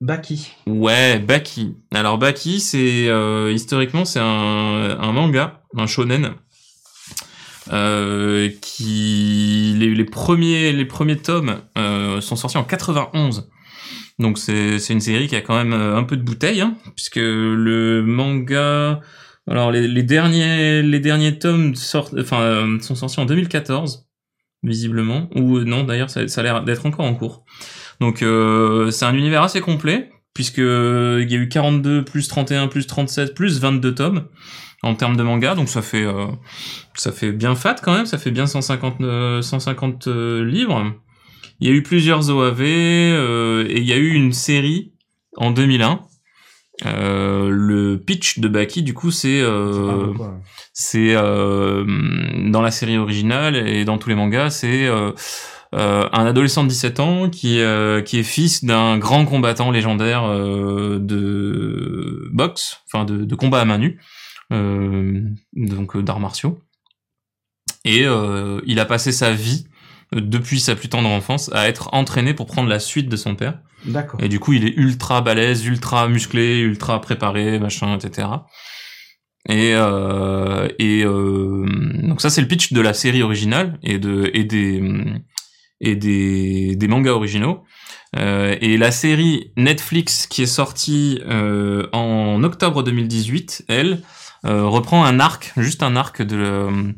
Speaker 1: Baki.
Speaker 2: Ouais, Baki. Alors Baki, c'est euh, historiquement c'est un, un manga, un shonen, euh, qui les, les premiers les premiers tomes euh, sont sortis en 91. Donc c'est c'est une série qui a quand même un peu de bouteille, hein, puisque le manga, alors les, les derniers les derniers tomes sortent, enfin euh, sont sortis en 2014 visiblement, ou euh, non d'ailleurs ça, a l'air d'être encore en cours. Donc euh, c'est un univers assez complet puisque il y a eu 42 plus 31 plus 37 plus 22 tomes en termes de manga, donc ça fait euh, ça fait bien fat quand même, ça fait bien 150 euh, 150 euh, livres. Il y a eu plusieurs OAV euh, et il y a eu une série en 2001. Euh, le pitch de Baki, du coup, c'est euh,
Speaker 1: quoi.
Speaker 2: c'est euh, dans la série originale et dans tous les mangas, c'est euh, euh, un adolescent de 17 ans qui euh, qui est fils d'un grand combattant légendaire euh, de boxe, enfin de, de combat à main nue, euh, donc d'arts martiaux. Et euh, il a passé sa vie depuis sa plus tendre enfance à être entraîné pour prendre la suite de son père.
Speaker 1: D'accord.
Speaker 2: Et du coup, il est ultra balèze, ultra musclé, ultra préparé, machin, etc. Et euh, et euh, donc ça c'est le pitch de la série originale et de et des et des des mangas originaux. Euh, et la série Netflix qui est sortie euh, en octobre 2018, elle euh, reprend un arc, juste un arc de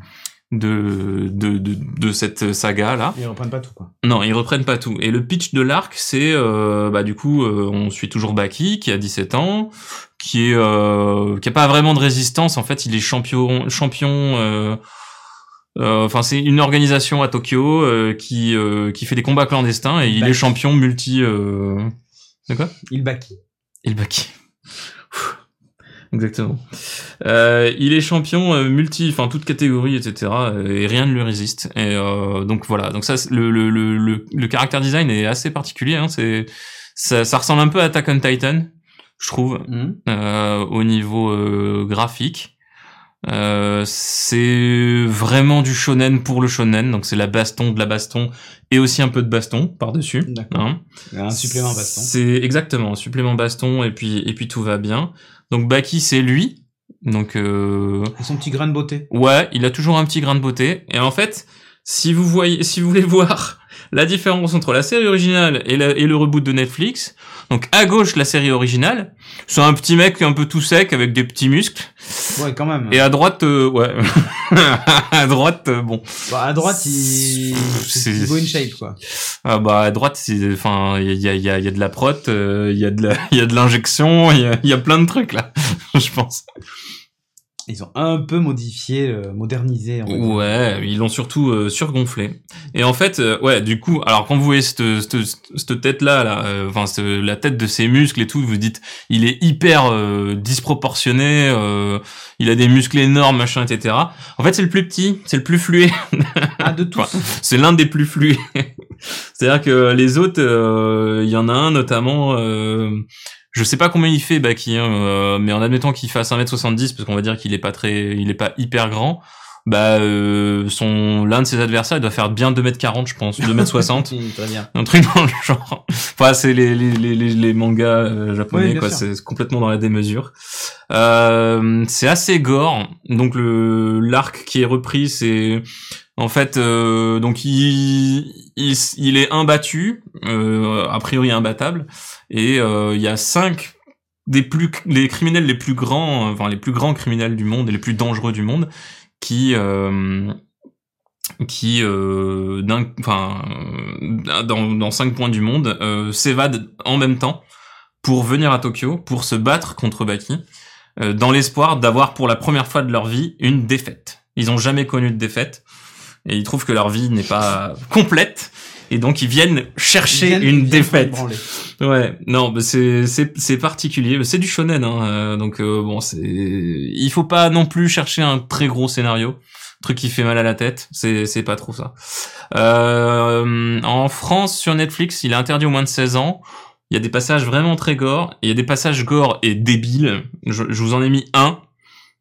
Speaker 2: de de de, de cette saga là.
Speaker 1: Ils reprennent pas tout, quoi.
Speaker 2: Non, ils reprennent pas tout. Et le pitch de l'arc, c'est euh, bah du coup, euh, on suit toujours Baki qui a 17 ans, qui est euh, qui a pas vraiment de résistance. En fait, il est champion champion. euh, euh, Enfin, c'est une organisation à Tokyo euh, qui euh, qui fait des combats clandestins et il est champion multi. Euh... De quoi?
Speaker 1: Il baki.
Speaker 2: Il Baki. Exactement. Euh, il est champion euh, multi, enfin toute catégorie, etc. euh, Et rien ne lui résiste. Et euh, donc voilà. Donc ça, le le le le, le caractère design est assez particulier. Hein, c'est ça, ça ressemble un peu à Attack on Titan, je trouve, euh, au niveau euh, graphique. Euh, c'est vraiment du shonen pour le shonen, donc c'est la baston de la baston et aussi un peu de baston par dessus. Hein.
Speaker 1: Un supplément baston.
Speaker 2: C'est exactement un supplément baston et puis et puis tout va bien. Donc Baki c'est lui. Donc euh,
Speaker 1: son petit grain de beauté.
Speaker 2: ouais, il a toujours un petit grain de beauté et en fait, si vous voyez si vous voulez voir la différence entre la série originale et, la- et le reboot de Netflix, donc à gauche la série originale, c'est un petit mec un peu tout sec avec des petits muscles
Speaker 1: Ouais, quand même.
Speaker 2: et à droite euh, ouais à droite euh, bon
Speaker 1: Bah, à droite, il...
Speaker 2: C'est-
Speaker 1: go in shape, quoi.
Speaker 2: Ah bah à droite, c'est enfin il y a, il y, a, y a de la prot, euh, il y a de la, il y a de l'injection, il y a, il y a plein de trucs là, je pense.
Speaker 1: Ils ont un peu modifié, euh, modernisé. dire.
Speaker 2: Ouais, ils l'ont surtout euh, surgonflé. Et en fait, euh, ouais, du coup, alors quand vous voyez cette, cette, cette tête là, euh, enfin la tête de ses muscles et tout, vous dites, il est hyper euh, disproportionné, euh, il a des muscles énormes, machin, etc. En fait, c'est le plus petit, c'est le plus flué.
Speaker 1: Ah, de tous.
Speaker 2: Ouais. c'est l'un des plus flués. C'est-à-dire que les autres, euh, il y en a un notamment, euh, je sais pas combien il fait Baki, hein, euh, mais en admettant qu'il fasse 1m70, parce qu'on va dire qu'il est pas très, il est pas hyper grand, bah euh, son l'un de ses adversaires il doit faire bien 2m40 je pense, ou 2m60.
Speaker 1: Oui, Très bien.
Speaker 2: un truc dans le genre. Enfin, c'est les, les, les, les, les mangas euh, japonais,
Speaker 1: Oui,
Speaker 2: quoi. C'est complètement dans la démesure. Euh, c'est assez gore. Donc le l'arc qui est repris, c'est en fait euh, donc il, il il est imbattu, euh, a priori imbattable, et euh, il y a cinq des plus les criminels les plus grands, enfin les plus grands criminels du monde et les plus dangereux du monde qui euh, qui euh, enfin dans dans cinq points du monde euh, s'évadent en même temps pour venir à Tokyo pour se battre contre Baki dans l'espoir d'avoir pour la première fois de leur vie une défaite. Ils ont jamais connu de défaite et ils trouvent que leur vie n'est pas complète et donc ils viennent chercher
Speaker 1: Ils viennent-
Speaker 2: une
Speaker 1: viennent
Speaker 2: défaite. Ouais, non, c'est c'est c'est particulier, c'est du shonen hein, euh, donc euh, bon, c'est il faut pas non plus chercher un très gros scénario, truc qui fait mal à la tête, c'est c'est pas trop ça. Euh, en France sur Netflix, il est interdit au moins de 16 ans. Il y a des passages vraiment très gore, il y a des passages gore et débiles. Je, je vous en ai mis un.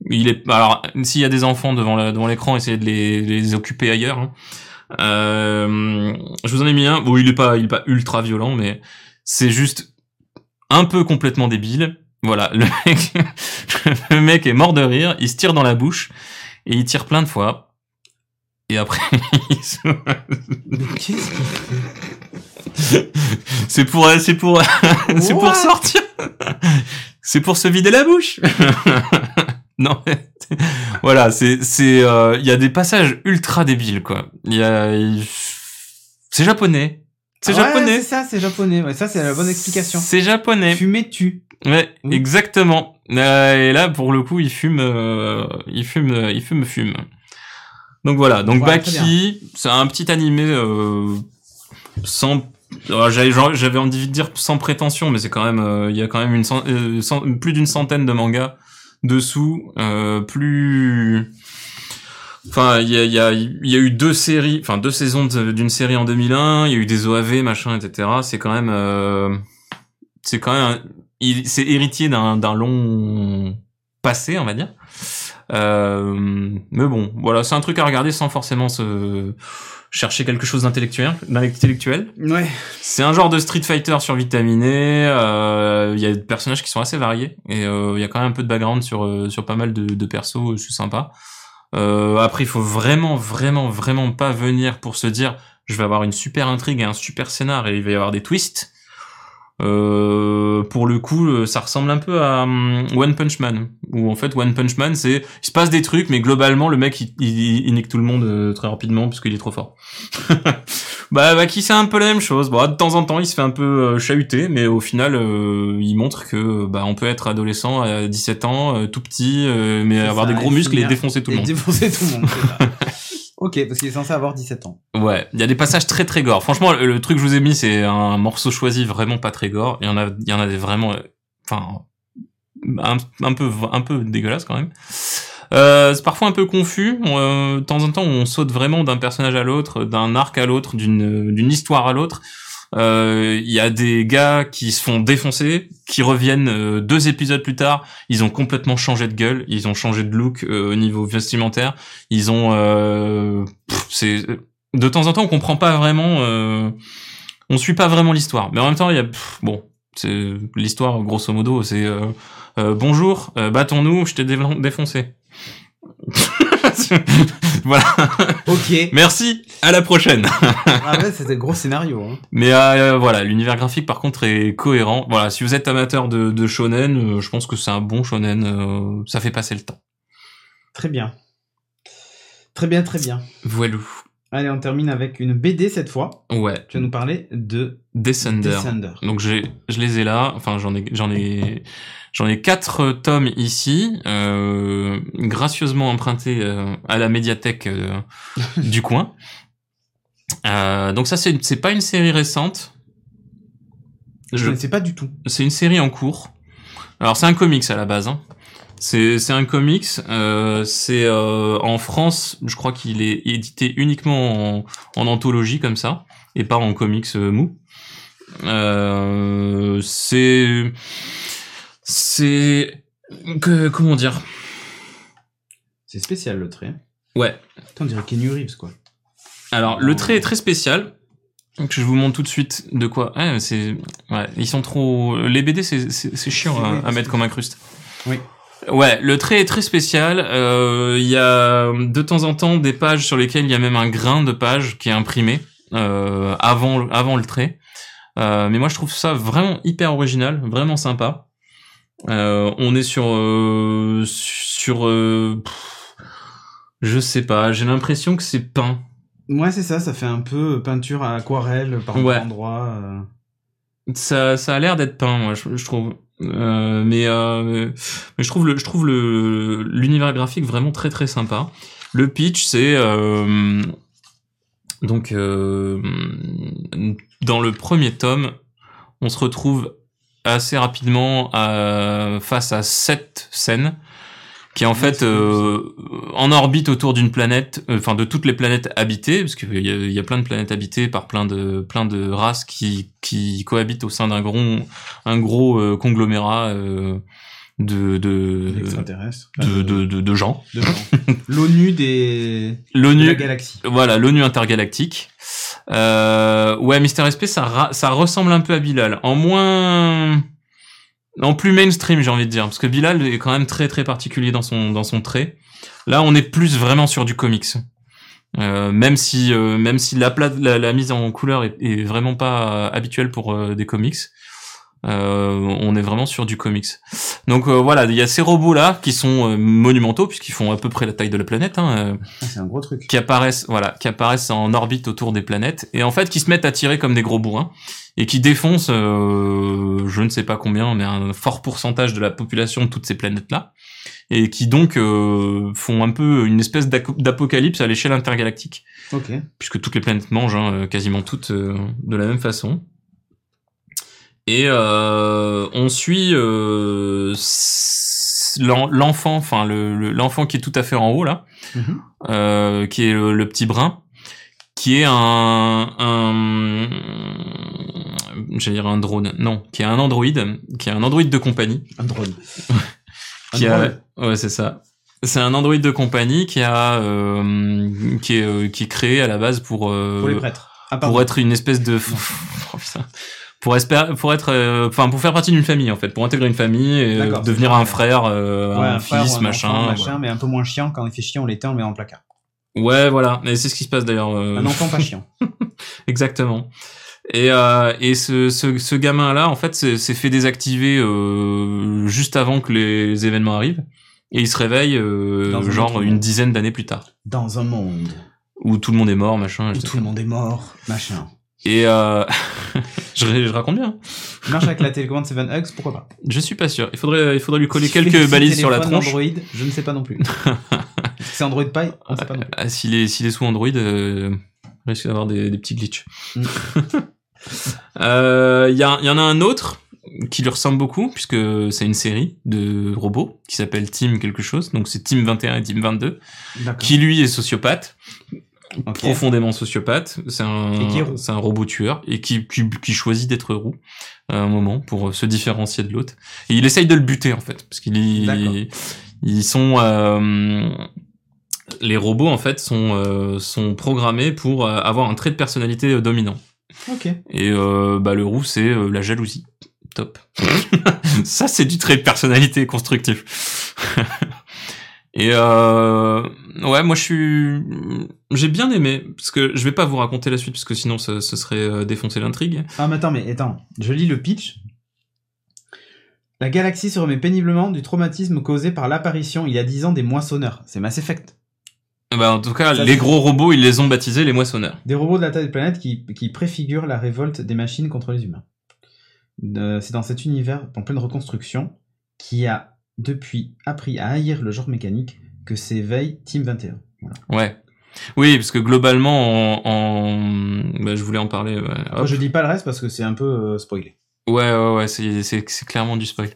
Speaker 2: Il est alors s'il y a des enfants devant la, devant l'écran, essayez de les, les occuper ailleurs. hein. Euh, je vous en ai mis un. Bon, il est pas il est pas ultra violent, mais c'est juste un peu complètement débile. Voilà, le mec, le mec est mort de rire, il se tire dans la bouche et il tire plein de fois. Et après, il se- c'est pour, c'est pour, c'est pour sortir. c'est pour se vider la bouche. non, mais- voilà, c'est, c'est, euh, il y a des passages ultra débiles, quoi. Il y a, c'est japonais. C'est
Speaker 1: Ouais,
Speaker 2: japonais.
Speaker 1: C'est ça, c'est japonais. Ouais, ça, c'est la bonne explication.
Speaker 2: C'est japonais.
Speaker 1: Fumer tu.
Speaker 2: Ouais,
Speaker 1: Oui.
Speaker 2: exactement. Euh, et là, pour le coup, il fume, euh, il fume, il fume, fume. Donc voilà. Donc Baki, c'est un petit animé euh, sans. J'avais envie de dire sans prétention, mais c'est quand même, il y a quand même une cent- plus d'une centaine de mangas dessous, euh, plus. Enfin, il y a, y, a, y a eu deux séries, enfin deux saisons d'une série en 2001. Il y a eu des OAV, machin, etc. C'est quand même, euh, c'est quand même, c'est héritier d'un d'un long passé, on va dire. Euh, mais bon, voilà, c'est un truc à regarder sans forcément se chercher quelque chose d'intellectuel. d'intellectuel.
Speaker 1: Ouais.
Speaker 2: C'est un genre de Street Fighter survitaminé. euh, Il y a des personnages qui sont assez variés et euh, il y a quand même un peu de background sur euh, sur pas mal de, de persos. C'est sympa. Euh, après, il faut vraiment, vraiment, vraiment pas venir pour se dire je vais avoir une super intrigue et un super scénar et il va y avoir des twists. Euh, pour le coup, euh, ça ressemble un peu à hum, One Punch Man, où en fait One Punch Man, c'est il se passe des trucs, mais globalement le mec il, il, il nique tout le monde euh, très rapidement parce qu'il est trop fort. bah, bah qui c'est un peu la même chose. Bon, de temps en temps il se fait un peu euh, chahuter, mais au final euh, il montre que bah on peut être adolescent à 17 ans, euh, tout petit, euh, mais avoir
Speaker 1: ça,
Speaker 2: des gros muscles et défoncer tout le monde.
Speaker 1: défoncer tout le monde. ok, parce qu'il est censé avoir 17 ans.
Speaker 2: Ouais, il y a des passages très très gore. Franchement, le, truc que je vous ai mis, c'est un morceau choisi vraiment pas très gore. Il y en a, il y en a des vraiment, euh, enfin, un, un peu, un peu dégueulasse quand même. Euh, c'est parfois un peu confus. On, euh, de temps en temps, on saute vraiment d'un personnage à l'autre, d'un arc à l'autre, d'une d'une histoire à l'autre. Euh, Il y a des gars qui se font défoncer, qui reviennent euh, deux épisodes plus tard. Ils ont complètement changé de gueule, ils ont changé de look euh, au niveau vestimentaire. Ils ont, c'est de temps en temps, on comprend pas vraiment, on suit pas vraiment l'histoire. Mais en même temps, il y a, bon, c'est l'histoire grosso modo, c'est euh, bonjour, battons-nous, je t'ai dé- défoncé. voilà.
Speaker 1: Ok.
Speaker 2: Merci. À la prochaine.
Speaker 1: ah ouais, c'était gros scénario. Hein.
Speaker 2: Mais euh, voilà, l'univers graphique par contre est cohérent. Voilà, si vous êtes amateur de, de shonen, euh, je pense que c'est un bon shonen. euh, ça fait passer le temps.
Speaker 1: Très bien. Très bien, très bien.
Speaker 2: Voilou.
Speaker 1: Allez, on termine avec une BD cette fois.
Speaker 2: Ouais.
Speaker 1: Tu vas nous parler de
Speaker 2: Descender.
Speaker 1: Descender.
Speaker 2: Donc je les ai là. Enfin, j'en ai, j'en ai, j'en ai quatre tomes ici, euh, gracieusement empruntés euh, à la médiathèque euh, du coin. Euh, donc ça, c'est, c'est pas une série récente.
Speaker 1: Je
Speaker 2: Je,
Speaker 1: ne sais pas du tout.
Speaker 2: c'est une série en cours. Alors c'est un comics à la base. Hein. C'est c'est un comics. Euh, c'est euh, en France, je crois qu'il est édité uniquement en, en anthologie comme ça et pas en comics euh, mou. C'est c'est que comment dire?
Speaker 1: C'est spécial le trait.
Speaker 2: Ouais.
Speaker 1: Putain, on dirait Kenny Reeves quoi.
Speaker 2: Alors le trait est très spécial. Donc je vous montre tout de suite de quoi. Ah, c'est ouais, ils sont trop. Les BD c'est chiant
Speaker 1: Oui,
Speaker 2: à, à mettre comme incruste.
Speaker 1: Oui.
Speaker 2: Ouais, le trait est très spécial. Euh, Il y a de temps en temps des pages sur lesquelles il y a même un grain de page qui est imprimé euh, avant avant le trait. Euh, mais moi je trouve ça vraiment hyper original, vraiment sympa. Euh, on est sur euh, sur euh, pff, je sais pas, j'ai l'impression que c'est peint.
Speaker 1: Ouais, c'est ça, ça fait un peu peinture à aquarelle par
Speaker 2: Ouais.
Speaker 1: endroit.
Speaker 2: Ça, ça a l'air d'être peint, moi, je, je trouve. Euh, mais, euh, mais je trouve le, je trouve le l'univers graphique vraiment très très sympa. Le pitch, c'est euh, donc euh, dans le premier tome, on se retrouve assez rapidement à, face à sept scènes qui est en fait euh, en orbite autour d'une planète, euh, enfin de toutes les planètes habitées, parce qu'il y a, il y a plein de planètes habitées par plein de plein de races qui qui cohabitent au sein d'un gros un gros euh, conglomérat euh, de de, de, de, de de gens.
Speaker 1: de gens. L'ONU des... de
Speaker 2: L'ONU,
Speaker 1: la galaxie.
Speaker 2: voilà, l'ONU intergalactique. Euh, ouais, Mister SP, ça, ra- ça ressemble un peu à Bilal. En moins, en plus mainstream, j'ai envie de dire, parce que Bilal est quand même très très particulier dans son dans son trait. Là, on est plus vraiment sur du comics. Euh, même si euh, même si la, mise en couleur est, vraiment pas habituelle pour euh, des comics, euh, on est vraiment sur du comics. Donc euh, voilà, il y a ces robots là qui sont euh, monumentaux puisqu'ils font à peu près la taille de la planète, hein, euh,
Speaker 1: Ah, c'est un gros truc.
Speaker 2: qui apparaissent voilà, qui apparaissent en orbite autour des planètes et en fait qui se mettent à tirer comme des gros bourrins et qui défoncent euh, je ne sais pas combien mais un fort pourcentage de la population de toutes ces planètes là et qui donc euh, font un peu une espèce d'apocalypse à l'échelle intergalactique
Speaker 1: Ok.
Speaker 2: puisque toutes les planètes mangent hein, quasiment toutes euh, de la même façon. Et euh, on suit euh, l'enfant, enfin le- le- l'enfant qui est tout à fait en haut là,
Speaker 1: Mhm.
Speaker 2: euh, qui est le, le petit brun, qui est un, un j'allais dire un drone, non, qui est un androïde, qui est un androïde de compagnie,
Speaker 1: Un drone.
Speaker 2: qui
Speaker 1: Un
Speaker 2: a,
Speaker 1: drone.
Speaker 2: ouais c'est ça. C'est un androïde de compagnie qui a, euh, qui est, euh, qui est créé à la base pour, euh,
Speaker 1: Pour les prêtres. Ah,
Speaker 2: pour être une espèce de Oh, putain. Pour espérer pour être euh, enfin pour faire partie d'une famille en fait pour intégrer une famille et euh, devenir un frère euh,
Speaker 1: Ouais,
Speaker 2: un,
Speaker 1: frère
Speaker 2: fils
Speaker 1: un
Speaker 2: machin,
Speaker 1: enfant, machin,
Speaker 2: voilà.
Speaker 1: mais un peu moins chiant. Quand il fait chier, on l'éteint, on le met le placard.
Speaker 2: ouais voilà et c'est ce qui se passe d'ailleurs
Speaker 1: Un enfant pas chiant.
Speaker 2: exactement et euh, et ce ce, ce gamin là en fait c'est c'est fait désactiver euh, juste avant que les événements arrivent et il se réveille euh,
Speaker 1: un
Speaker 2: genre une dizaine d'années plus tard
Speaker 1: Dans un monde
Speaker 2: où tout le monde est mort machin
Speaker 1: où tout le monde est mort, machin.
Speaker 2: et euh, je, je raconte bien
Speaker 1: Il marche avec la télécommande Seven Hugs, pourquoi pas
Speaker 2: je suis pas sûr il faudrait il faudrait lui coller
Speaker 1: Si
Speaker 2: quelques balises sur la tronche
Speaker 1: Android, je ne sais pas non plus. C'est Android Pie On sait pas non plus.
Speaker 2: Ah, s'il est, s'il est sous Android, euh, il risque d'avoir des, des petits glitches.
Speaker 1: Mm.
Speaker 2: Euh, Il y, a- il y en a un autre qui lui ressemble beaucoup, puisque c'est une série de robots qui s'appelle Team quelque chose. Donc c'est Team 21 et Team 22,
Speaker 1: D'accord.
Speaker 2: qui lui est sociopathe, Profondément sociopathe. C'est un, c'est un robot tueur et qui, qui, qui choisit d'être roux à un moment pour se différencier de l'autre. Et il essaye de le buter en fait, parce qu'il est, ils sont euh, les robots en fait sont euh, sont programmés pour euh, avoir un trait de personnalité euh, dominant.
Speaker 1: Ok.
Speaker 2: Et euh, bah le roux c'est euh, la jalousie. Top. Ça c'est du trait de personnalité constructif. Et euh, ouais, moi je suis, j'ai bien aimé parce que je vais pas vous raconter la suite parce que sinon ce, ce serait euh, défoncer l'intrigue.
Speaker 1: Ah, mais attends, mais attends. Je lis le pitch. La galaxie se remet péniblement du traumatisme causé par l'apparition il y a 10 ans des moissonneurs. C'est Mass Effect.
Speaker 2: Bah en tout cas,
Speaker 1: Ça,
Speaker 2: les gros robots ils les ont baptisés les moissonneurs.
Speaker 1: Des robots de la taille de planète qui, qui préfigurent la révolte des machines contre les humains. Euh, c'est dans cet univers en pleine reconstruction qui a depuis appris à haïr le genre mécanique que s'éveille Team 21. Voilà.
Speaker 2: Ouais. Oui, parce que globalement, en, en... Bah, je voulais en parler. ouais.
Speaker 1: Moi,
Speaker 2: Hop.
Speaker 1: je dis pas le reste parce que c'est un peu euh, spoilé.
Speaker 2: Ouais, ouais, ouais, c'est, clairement du spoil.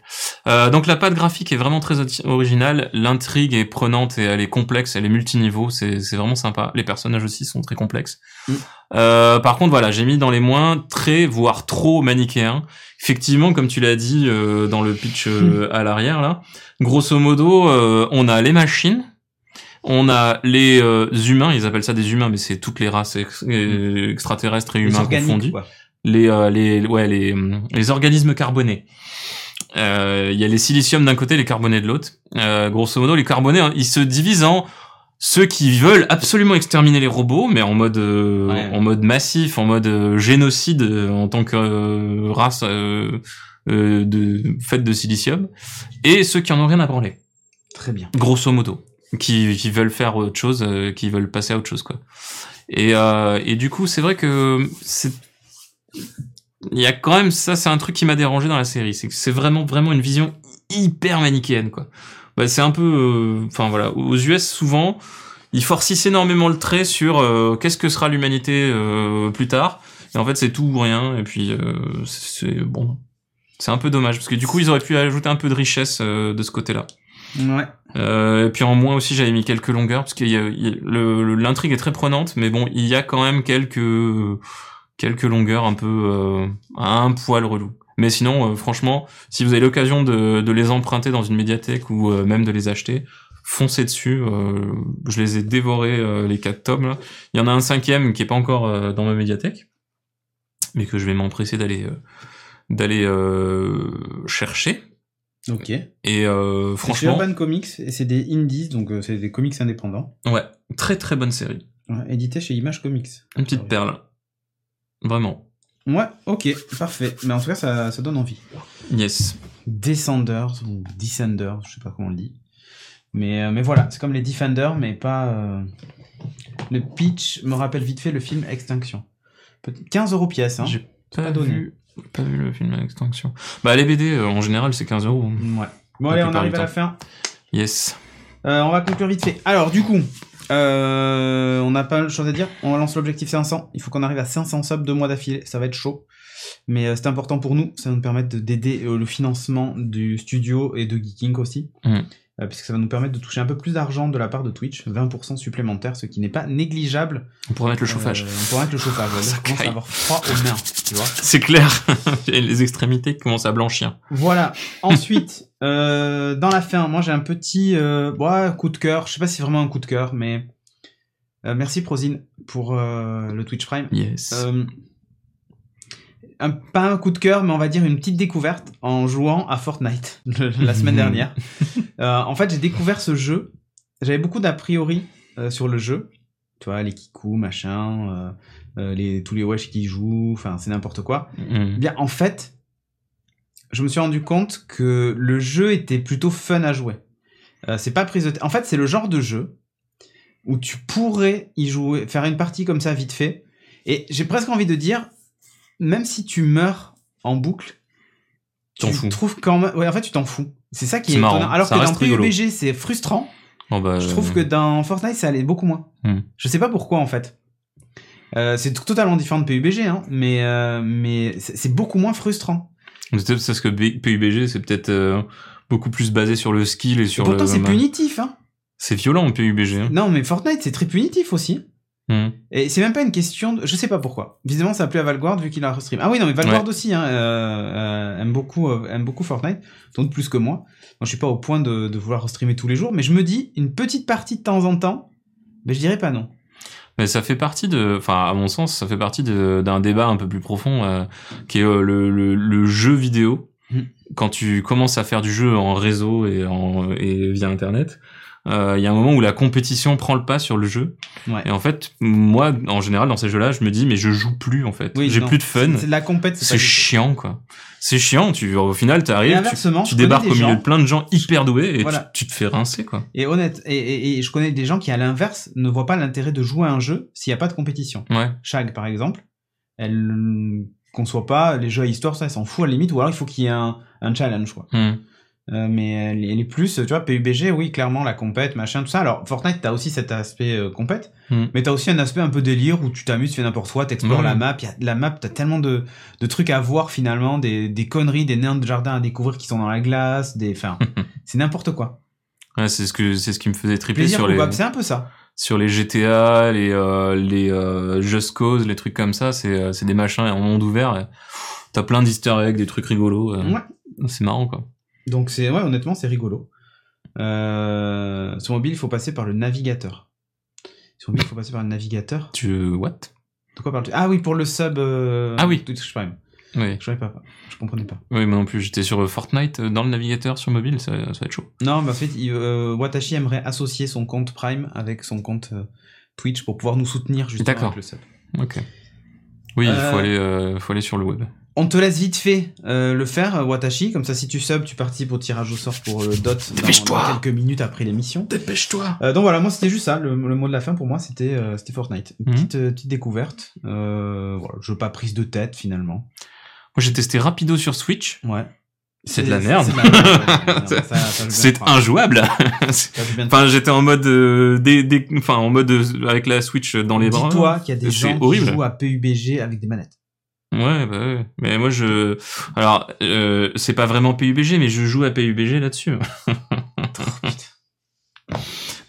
Speaker 2: Euh, donc la patte graphique est vraiment très originale, l'intrigue est prenante et elle est complexe, elle est multiniveau, c'est, c'est vraiment sympa. Les personnages aussi sont très complexes.
Speaker 1: Mm.
Speaker 2: Euh, par contre, voilà, j'ai mis dans les moins très, voire trop manichéens. Effectivement, comme tu l'as dit euh, dans le pitch euh, à l'arrière là, grosso modo, euh, on a les machines. On a les euh, humains, ils appellent ça des humains, mais c'est toutes les races ex- euh, extraterrestres et
Speaker 1: Les
Speaker 2: humains
Speaker 1: organiques,
Speaker 2: confondus
Speaker 1: quoi.
Speaker 2: les euh, les ouais les hum, les organismes carbonés. Euh, Il y a les siliciums d'un côté, les carbonés de l'autre. Euh, grosso modo, les carbonés, hein, ils se divisent en ceux qui veulent absolument exterminer les robots, mais en mode euh,
Speaker 1: Ouais.
Speaker 2: en mode massif, en mode euh, génocide euh, en tant que euh, race euh, euh, de faite de silicium, et ceux qui en ont rien à branler
Speaker 1: Très bien.
Speaker 2: grosso modo, qui, qui veulent faire autre chose, euh, qui veulent passer à autre chose, quoi. Et, euh, et du coup, c'est vrai que c'est, il y a quand même ça, c'est un truc qui m'a dérangé dans la série, c'est que c'est vraiment vraiment une vision hyper manichéenne, quoi. Bah, c'est un peu, euh, enfin voilà, aux US souvent, ils forcissent énormément le trait sur euh, qu'est-ce que sera l'humanité euh, plus tard, et en fait c'est tout ou rien, et puis euh, c'est bon. C'est un peu dommage. Parce que du coup ils auraient pu ajouter un peu de richesse euh, de ce côté-là.
Speaker 1: Ouais.
Speaker 2: Euh, et puis en moins aussi j'avais mis quelques longueurs. Parce le- l'intrigue est très prenante. Mais bon il y a quand même quelques quelques longueurs un peu euh, un poil relou mais sinon euh, franchement si vous avez l'occasion de, de les emprunter dans une médiathèque ou euh, même de les acheter foncez dessus euh, je les ai dévorés les quatre tomes là. il y en a un cinquième qui est pas encore dans ma médiathèque mais que je vais m'empresser d'aller d'aller chercher
Speaker 1: Ok.
Speaker 2: et euh,
Speaker 1: C'est
Speaker 2: franchement
Speaker 1: Urban Comics et c'est des indies, donc c'est des comics indépendants.
Speaker 2: Ouais, très très bonne série.
Speaker 1: Ouais, édité chez Image Comics.
Speaker 2: Une petite perle. Vraiment.
Speaker 1: Ouais, ok, parfait. Mais en tout cas, ça, ça donne envie.
Speaker 2: Yes.
Speaker 1: Descenders ou Descenders, je sais pas comment on le dit. Mais, euh, mais voilà, c'est comme les Defenders, mais pas. euh, Le pitch me rappelle vite fait le film Extinction. Peut- 15 euros pièce, hein.
Speaker 2: J'ai pas,
Speaker 1: pas donné.
Speaker 2: vu, pas vu le film à Extinction. Bah, les BD, euh, en général, c'est 15 euros.
Speaker 1: Ouais. Bon,
Speaker 2: La
Speaker 1: allez, on
Speaker 2: plupart
Speaker 1: arrive
Speaker 2: du
Speaker 1: à la fin.
Speaker 2: Yes.
Speaker 1: Euh, on va conclure vite fait. Alors, du coup, euh, on n'a pas de chose à dire. On lance l'objectif 500. Il faut qu'on arrive à 500 subs deux mois d'affilée. Ça va être chaud. Mais euh, c'est important pour nous. Ça va nous permettre de- d'aider euh, le financement du studio et de Geeking aussi.
Speaker 2: Mm.
Speaker 1: Euh, puisque ça va nous permettre de toucher un peu plus d'argent de la part de Twitch. 20% supplémentaire, ce qui n'est pas négligeable.
Speaker 2: On pourrait mettre le chauffage.
Speaker 1: Euh, on pourrait mettre le chauffage. ouais.
Speaker 2: Ça
Speaker 1: commence à avoir froid aux mains. Tu vois
Speaker 2: C'est clair. Et les extrémités commencent à blanchir.
Speaker 1: Voilà. Ensuite, euh, dans la fin, moi j'ai un petit euh, coup de cœur. Je sais pas si c'est vraiment un coup de cœur, mais euh, merci Prozine pour euh, le Twitch Prime.
Speaker 2: Yes.
Speaker 1: Un, pas un coup de cœur, mais on va dire une petite découverte en jouant à Fortnite la semaine dernière. Euh, en fait, j'ai découvert ce jeu. J'avais beaucoup d'a priori euh, sur le jeu. Tu vois, les kikou, machin, euh, les, tous les wesh qui y jouent, enfin, c'est n'importe quoi.
Speaker 2: Mm.
Speaker 1: Bien, en fait, je me suis rendu compte que le jeu était plutôt fun à jouer. C'est pas prise de. En fait, c'est le genre de jeu où tu pourrais y jouer, faire une partie comme ça vite fait. Et j'ai presque envie de dire, même si tu meurs en boucle,
Speaker 2: T'en
Speaker 1: tu
Speaker 2: fous.
Speaker 1: trouves quand même. Ouais, en fait, tu t'en fous. C'est ça qui est,
Speaker 2: C'est marrant.
Speaker 1: étonnant. Alors
Speaker 2: Ça
Speaker 1: que dans. PUBG, c'est frustrant.
Speaker 2: Bah,
Speaker 1: Je trouve que dans Fortnite, ça allait beaucoup moins.
Speaker 2: Hmm.
Speaker 1: Je sais pas pourquoi en fait. Euh, c'est totalement différent de PUBG, hein, mais, euh, mais c'est beaucoup moins frustrant.
Speaker 2: C'est peut-être parce que PUBG, c'est peut-être euh, beaucoup plus basé sur le skill et
Speaker 1: Et
Speaker 2: sur
Speaker 1: pourtant,
Speaker 2: le.
Speaker 1: c'est punitif. Hein.
Speaker 2: C'est violent, PUBG. hein.
Speaker 1: Non, mais Fortnite, c'est très punitif aussi.
Speaker 2: Mm.
Speaker 1: Et c'est même pas une question de... Je sais pas pourquoi. Visiblement, ça a plu à Valguard vu qu'il a restream. Ah oui, non, mais Valguard aussi hein, euh, euh, aime, beaucoup, euh, aime beaucoup Fortnite. Donc plus que moi. Moi, je suis pas au point de, de vouloir restreamer tous les jours. Mais je me dis, une petite partie de temps en temps, mais je dirais pas non.
Speaker 2: Mais ça fait partie de, enfin, à mon sens, ça fait partie d'un débat un peu plus profond, qui est le, le, le jeu vidéo.
Speaker 1: Mm.
Speaker 2: Quand tu commences à faire du jeu en réseau et, en, et via Internet, euh, il y a un moment où la compétition prend le pas sur le jeu.
Speaker 1: Ouais.
Speaker 2: Et en fait, moi, en général, dans ces jeux-là, je me dis, mais je joue plus, en fait.
Speaker 1: Oui,
Speaker 2: J'ai plus de fun.
Speaker 1: C'est de la compète.
Speaker 2: C'est chiant, quoi. C'est chiant. Tu, au final, t'arrives, tu, tu débarques au milieu
Speaker 1: gens-
Speaker 2: de plein de gens hyper doués et
Speaker 1: Voilà.
Speaker 2: tu, tu te fais rincer, quoi.
Speaker 1: Et honnête, et, et- et je connais des gens qui, à l'inverse, ne voient pas l'intérêt de jouer à un jeu s'il n'y a pas de compétition.
Speaker 2: Ouais.
Speaker 1: Shag, par exemple, elle ne conçoit pas les jeux à histoire, ça, elle s'en fout à la limite, ou alors il faut qu'il y ait un, un challenge, quoi.
Speaker 2: Mm.
Speaker 1: Euh, mais elle est plus, tu vois, PUBG, oui, clairement, la compète, machin, tout ça. Alors, Fortnite, t'as aussi cet aspect euh, compète,
Speaker 2: Mm.
Speaker 1: mais t'as aussi un aspect un peu délire où tu t'amuses, tu fais n'importe quoi, t'explores
Speaker 2: Ouais.
Speaker 1: la map, y a, la map, t'as tellement de, de trucs à voir finalement, des, des conneries, des nains de jardin à découvrir qui sont dans la glace, des, enfin, c'est n'importe quoi.
Speaker 2: Ouais, c'est ce que, c'est ce qui me faisait tripler
Speaker 1: Plaisir
Speaker 2: sur les,
Speaker 1: c'est un peu ça.
Speaker 2: sur les GTA, les euh, les euh, Just Cause, les trucs comme ça, c'est c'est des machins en monde ouvert. T'as plein d'easter eggs, des trucs rigolos.
Speaker 1: Ouais.
Speaker 2: C'est marrant quoi.
Speaker 1: Donc c'est ouais, honnêtement, c'est rigolo. Euh, sur mobile, il faut passer par le navigateur. Sur mobile, il faut passer par le navigateur.
Speaker 2: Tu what?
Speaker 1: De quoi parles-tu? Ah oui, pour le sub. euh,
Speaker 2: Ah oui.
Speaker 1: Twitch Prime.
Speaker 2: Oui.
Speaker 1: Je savais pas. Je comprenais pas.
Speaker 2: Oui, moi non plus. J'étais sur euh, Fortnite euh, dans le navigateur sur mobile, ça, ça va être chaud.
Speaker 1: Non, mais en fait, il- euh, Watashi aimerait associer son compte Prime avec son compte euh, Twitch pour pouvoir nous soutenir justement avec le sub.
Speaker 2: Ok. Oui, il faut
Speaker 1: Euh,
Speaker 2: aller, euh, faut aller sur le web.
Speaker 1: On te laisse vite fait euh, le faire, euh, Watashi. Comme ça, si tu sub, tu participes au tirage au sort pour le dot dans,
Speaker 2: Dépêche-toi.
Speaker 1: dans quelques minutes après l'émission.
Speaker 2: Dépêche-toi.
Speaker 1: Euh, donc voilà, moi c'était juste ça. Le, le mot de la fin pour moi c'était euh, c'était Fortnite. Une
Speaker 2: Mhm.
Speaker 1: petite, euh, petite découverte. Euh, voilà, jeu pas prise de tête finalement.
Speaker 2: Moi, j'ai testé rapido sur Switch.
Speaker 1: Ouais.
Speaker 2: C'est de la merde.
Speaker 1: c'est
Speaker 2: injouable. Enfin, j'étais en mode, euh, des, des, enfin, en mode euh, avec la Switch dans les bras.
Speaker 1: Dis-toi qu'il y a des
Speaker 2: C'est
Speaker 1: gens
Speaker 2: horrible.
Speaker 1: qui jouent à PUBG avec des manettes.
Speaker 2: Ouais, bah ouais. Mais moi, je, alors, euh, c'est pas vraiment PUBG, mais je joue à PUBG là-dessus.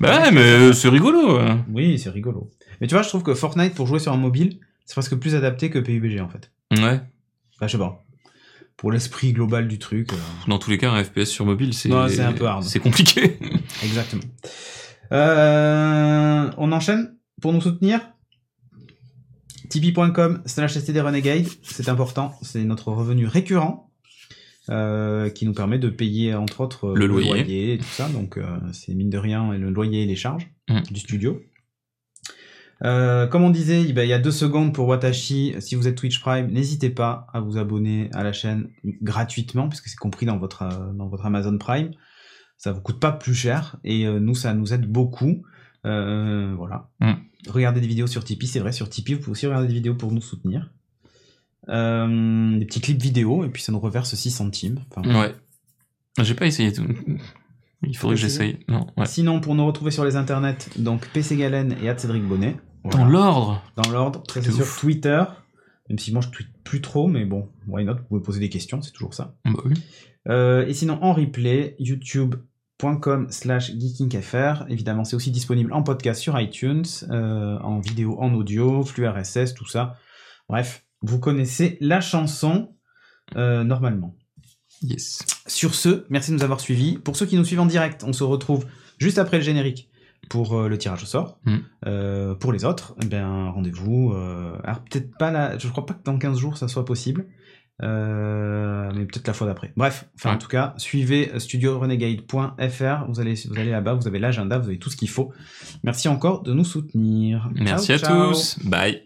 Speaker 2: bah ouais, mais euh, c'est rigolo. euh.
Speaker 1: Oui, c'est rigolo. Mais tu vois, je trouve que Fortnite pour jouer sur un mobile, c'est presque plus adapté que PUBG en fait.
Speaker 2: Ouais.
Speaker 1: Bah, je sais pas. Pour l'esprit global du truc. euh,
Speaker 2: Dans tous les cas, un FPS sur mobile, c'est,
Speaker 1: Ouais, c'est un peu hard.
Speaker 2: C'est compliqué.
Speaker 1: Exactement. Euh, on enchaîne pour nous soutenir? Tipeee.com slash STD Renegade, c'est important, c'est notre revenu récurrent euh, qui nous permet de payer entre autres
Speaker 2: Le loyer.
Speaker 1: et tout ça, donc euh, c'est mine de rien le loyer et les charges
Speaker 2: Mm.
Speaker 1: du studio. Euh, comme on disait, il y a deux secondes pour Watashi. Si vous êtes Twitch Prime, n'hésitez pas à vous abonner à la chaîne gratuitement, puisque c'est compris dans votre, euh, dans votre Amazon Prime. Ça vous coûte pas plus cher et euh, nous, ça nous aide beaucoup. Euh, voilà.
Speaker 2: Mm.
Speaker 1: Regardez des vidéos sur Tipeee, c'est vrai, sur Tipeee, vous pouvez aussi regarder des vidéos pour nous soutenir. Euh, des petits clips vidéo, et puis ça nous reverse 6 centimes. Enfin,
Speaker 2: Ouais. J'ai pas essayé tout. Il faudrait que j'essaye. Ouais.
Speaker 1: Sinon, pour nous retrouver sur les internets, donc PC Galen et Cédric Bonnet.
Speaker 2: Dans l'ordre.
Speaker 1: Dans l'ordre, très sur
Speaker 2: ouf.
Speaker 1: Twitter. Même si moi je tweete plus trop, mais bon, why not? Vous pouvez poser des questions, c'est toujours ça.
Speaker 2: Bah oui.
Speaker 1: Euh, et sinon, en replay, youtube.com slash geekingfr. Évidemment, c'est aussi disponible en podcast sur iTunes, euh, en vidéo, en audio, flux RSS, tout ça. Bref, vous connaissez la chanson euh, normalement.
Speaker 2: Yes.
Speaker 1: Sur ce, merci de nous avoir suivis. Pour ceux qui nous suivent en direct, on se retrouve juste après le générique pour euh, le tirage au sort.
Speaker 2: Mm.
Speaker 1: Pour les autres, eh ben, rendez-vous. alors peut-être pas là, je crois pas que dans 15 jours ça soit possible. Euh, mais peut-être la fois d'après. Bref, enfin en tout cas, suivez studiorenegade.fr, vous allez, vous allez là-bas, vous avez l'agenda, vous avez tout ce qu'il faut. Merci encore de nous soutenir.
Speaker 2: Merci
Speaker 1: Ciao,
Speaker 2: à
Speaker 1: ciao.
Speaker 2: tous. Bye.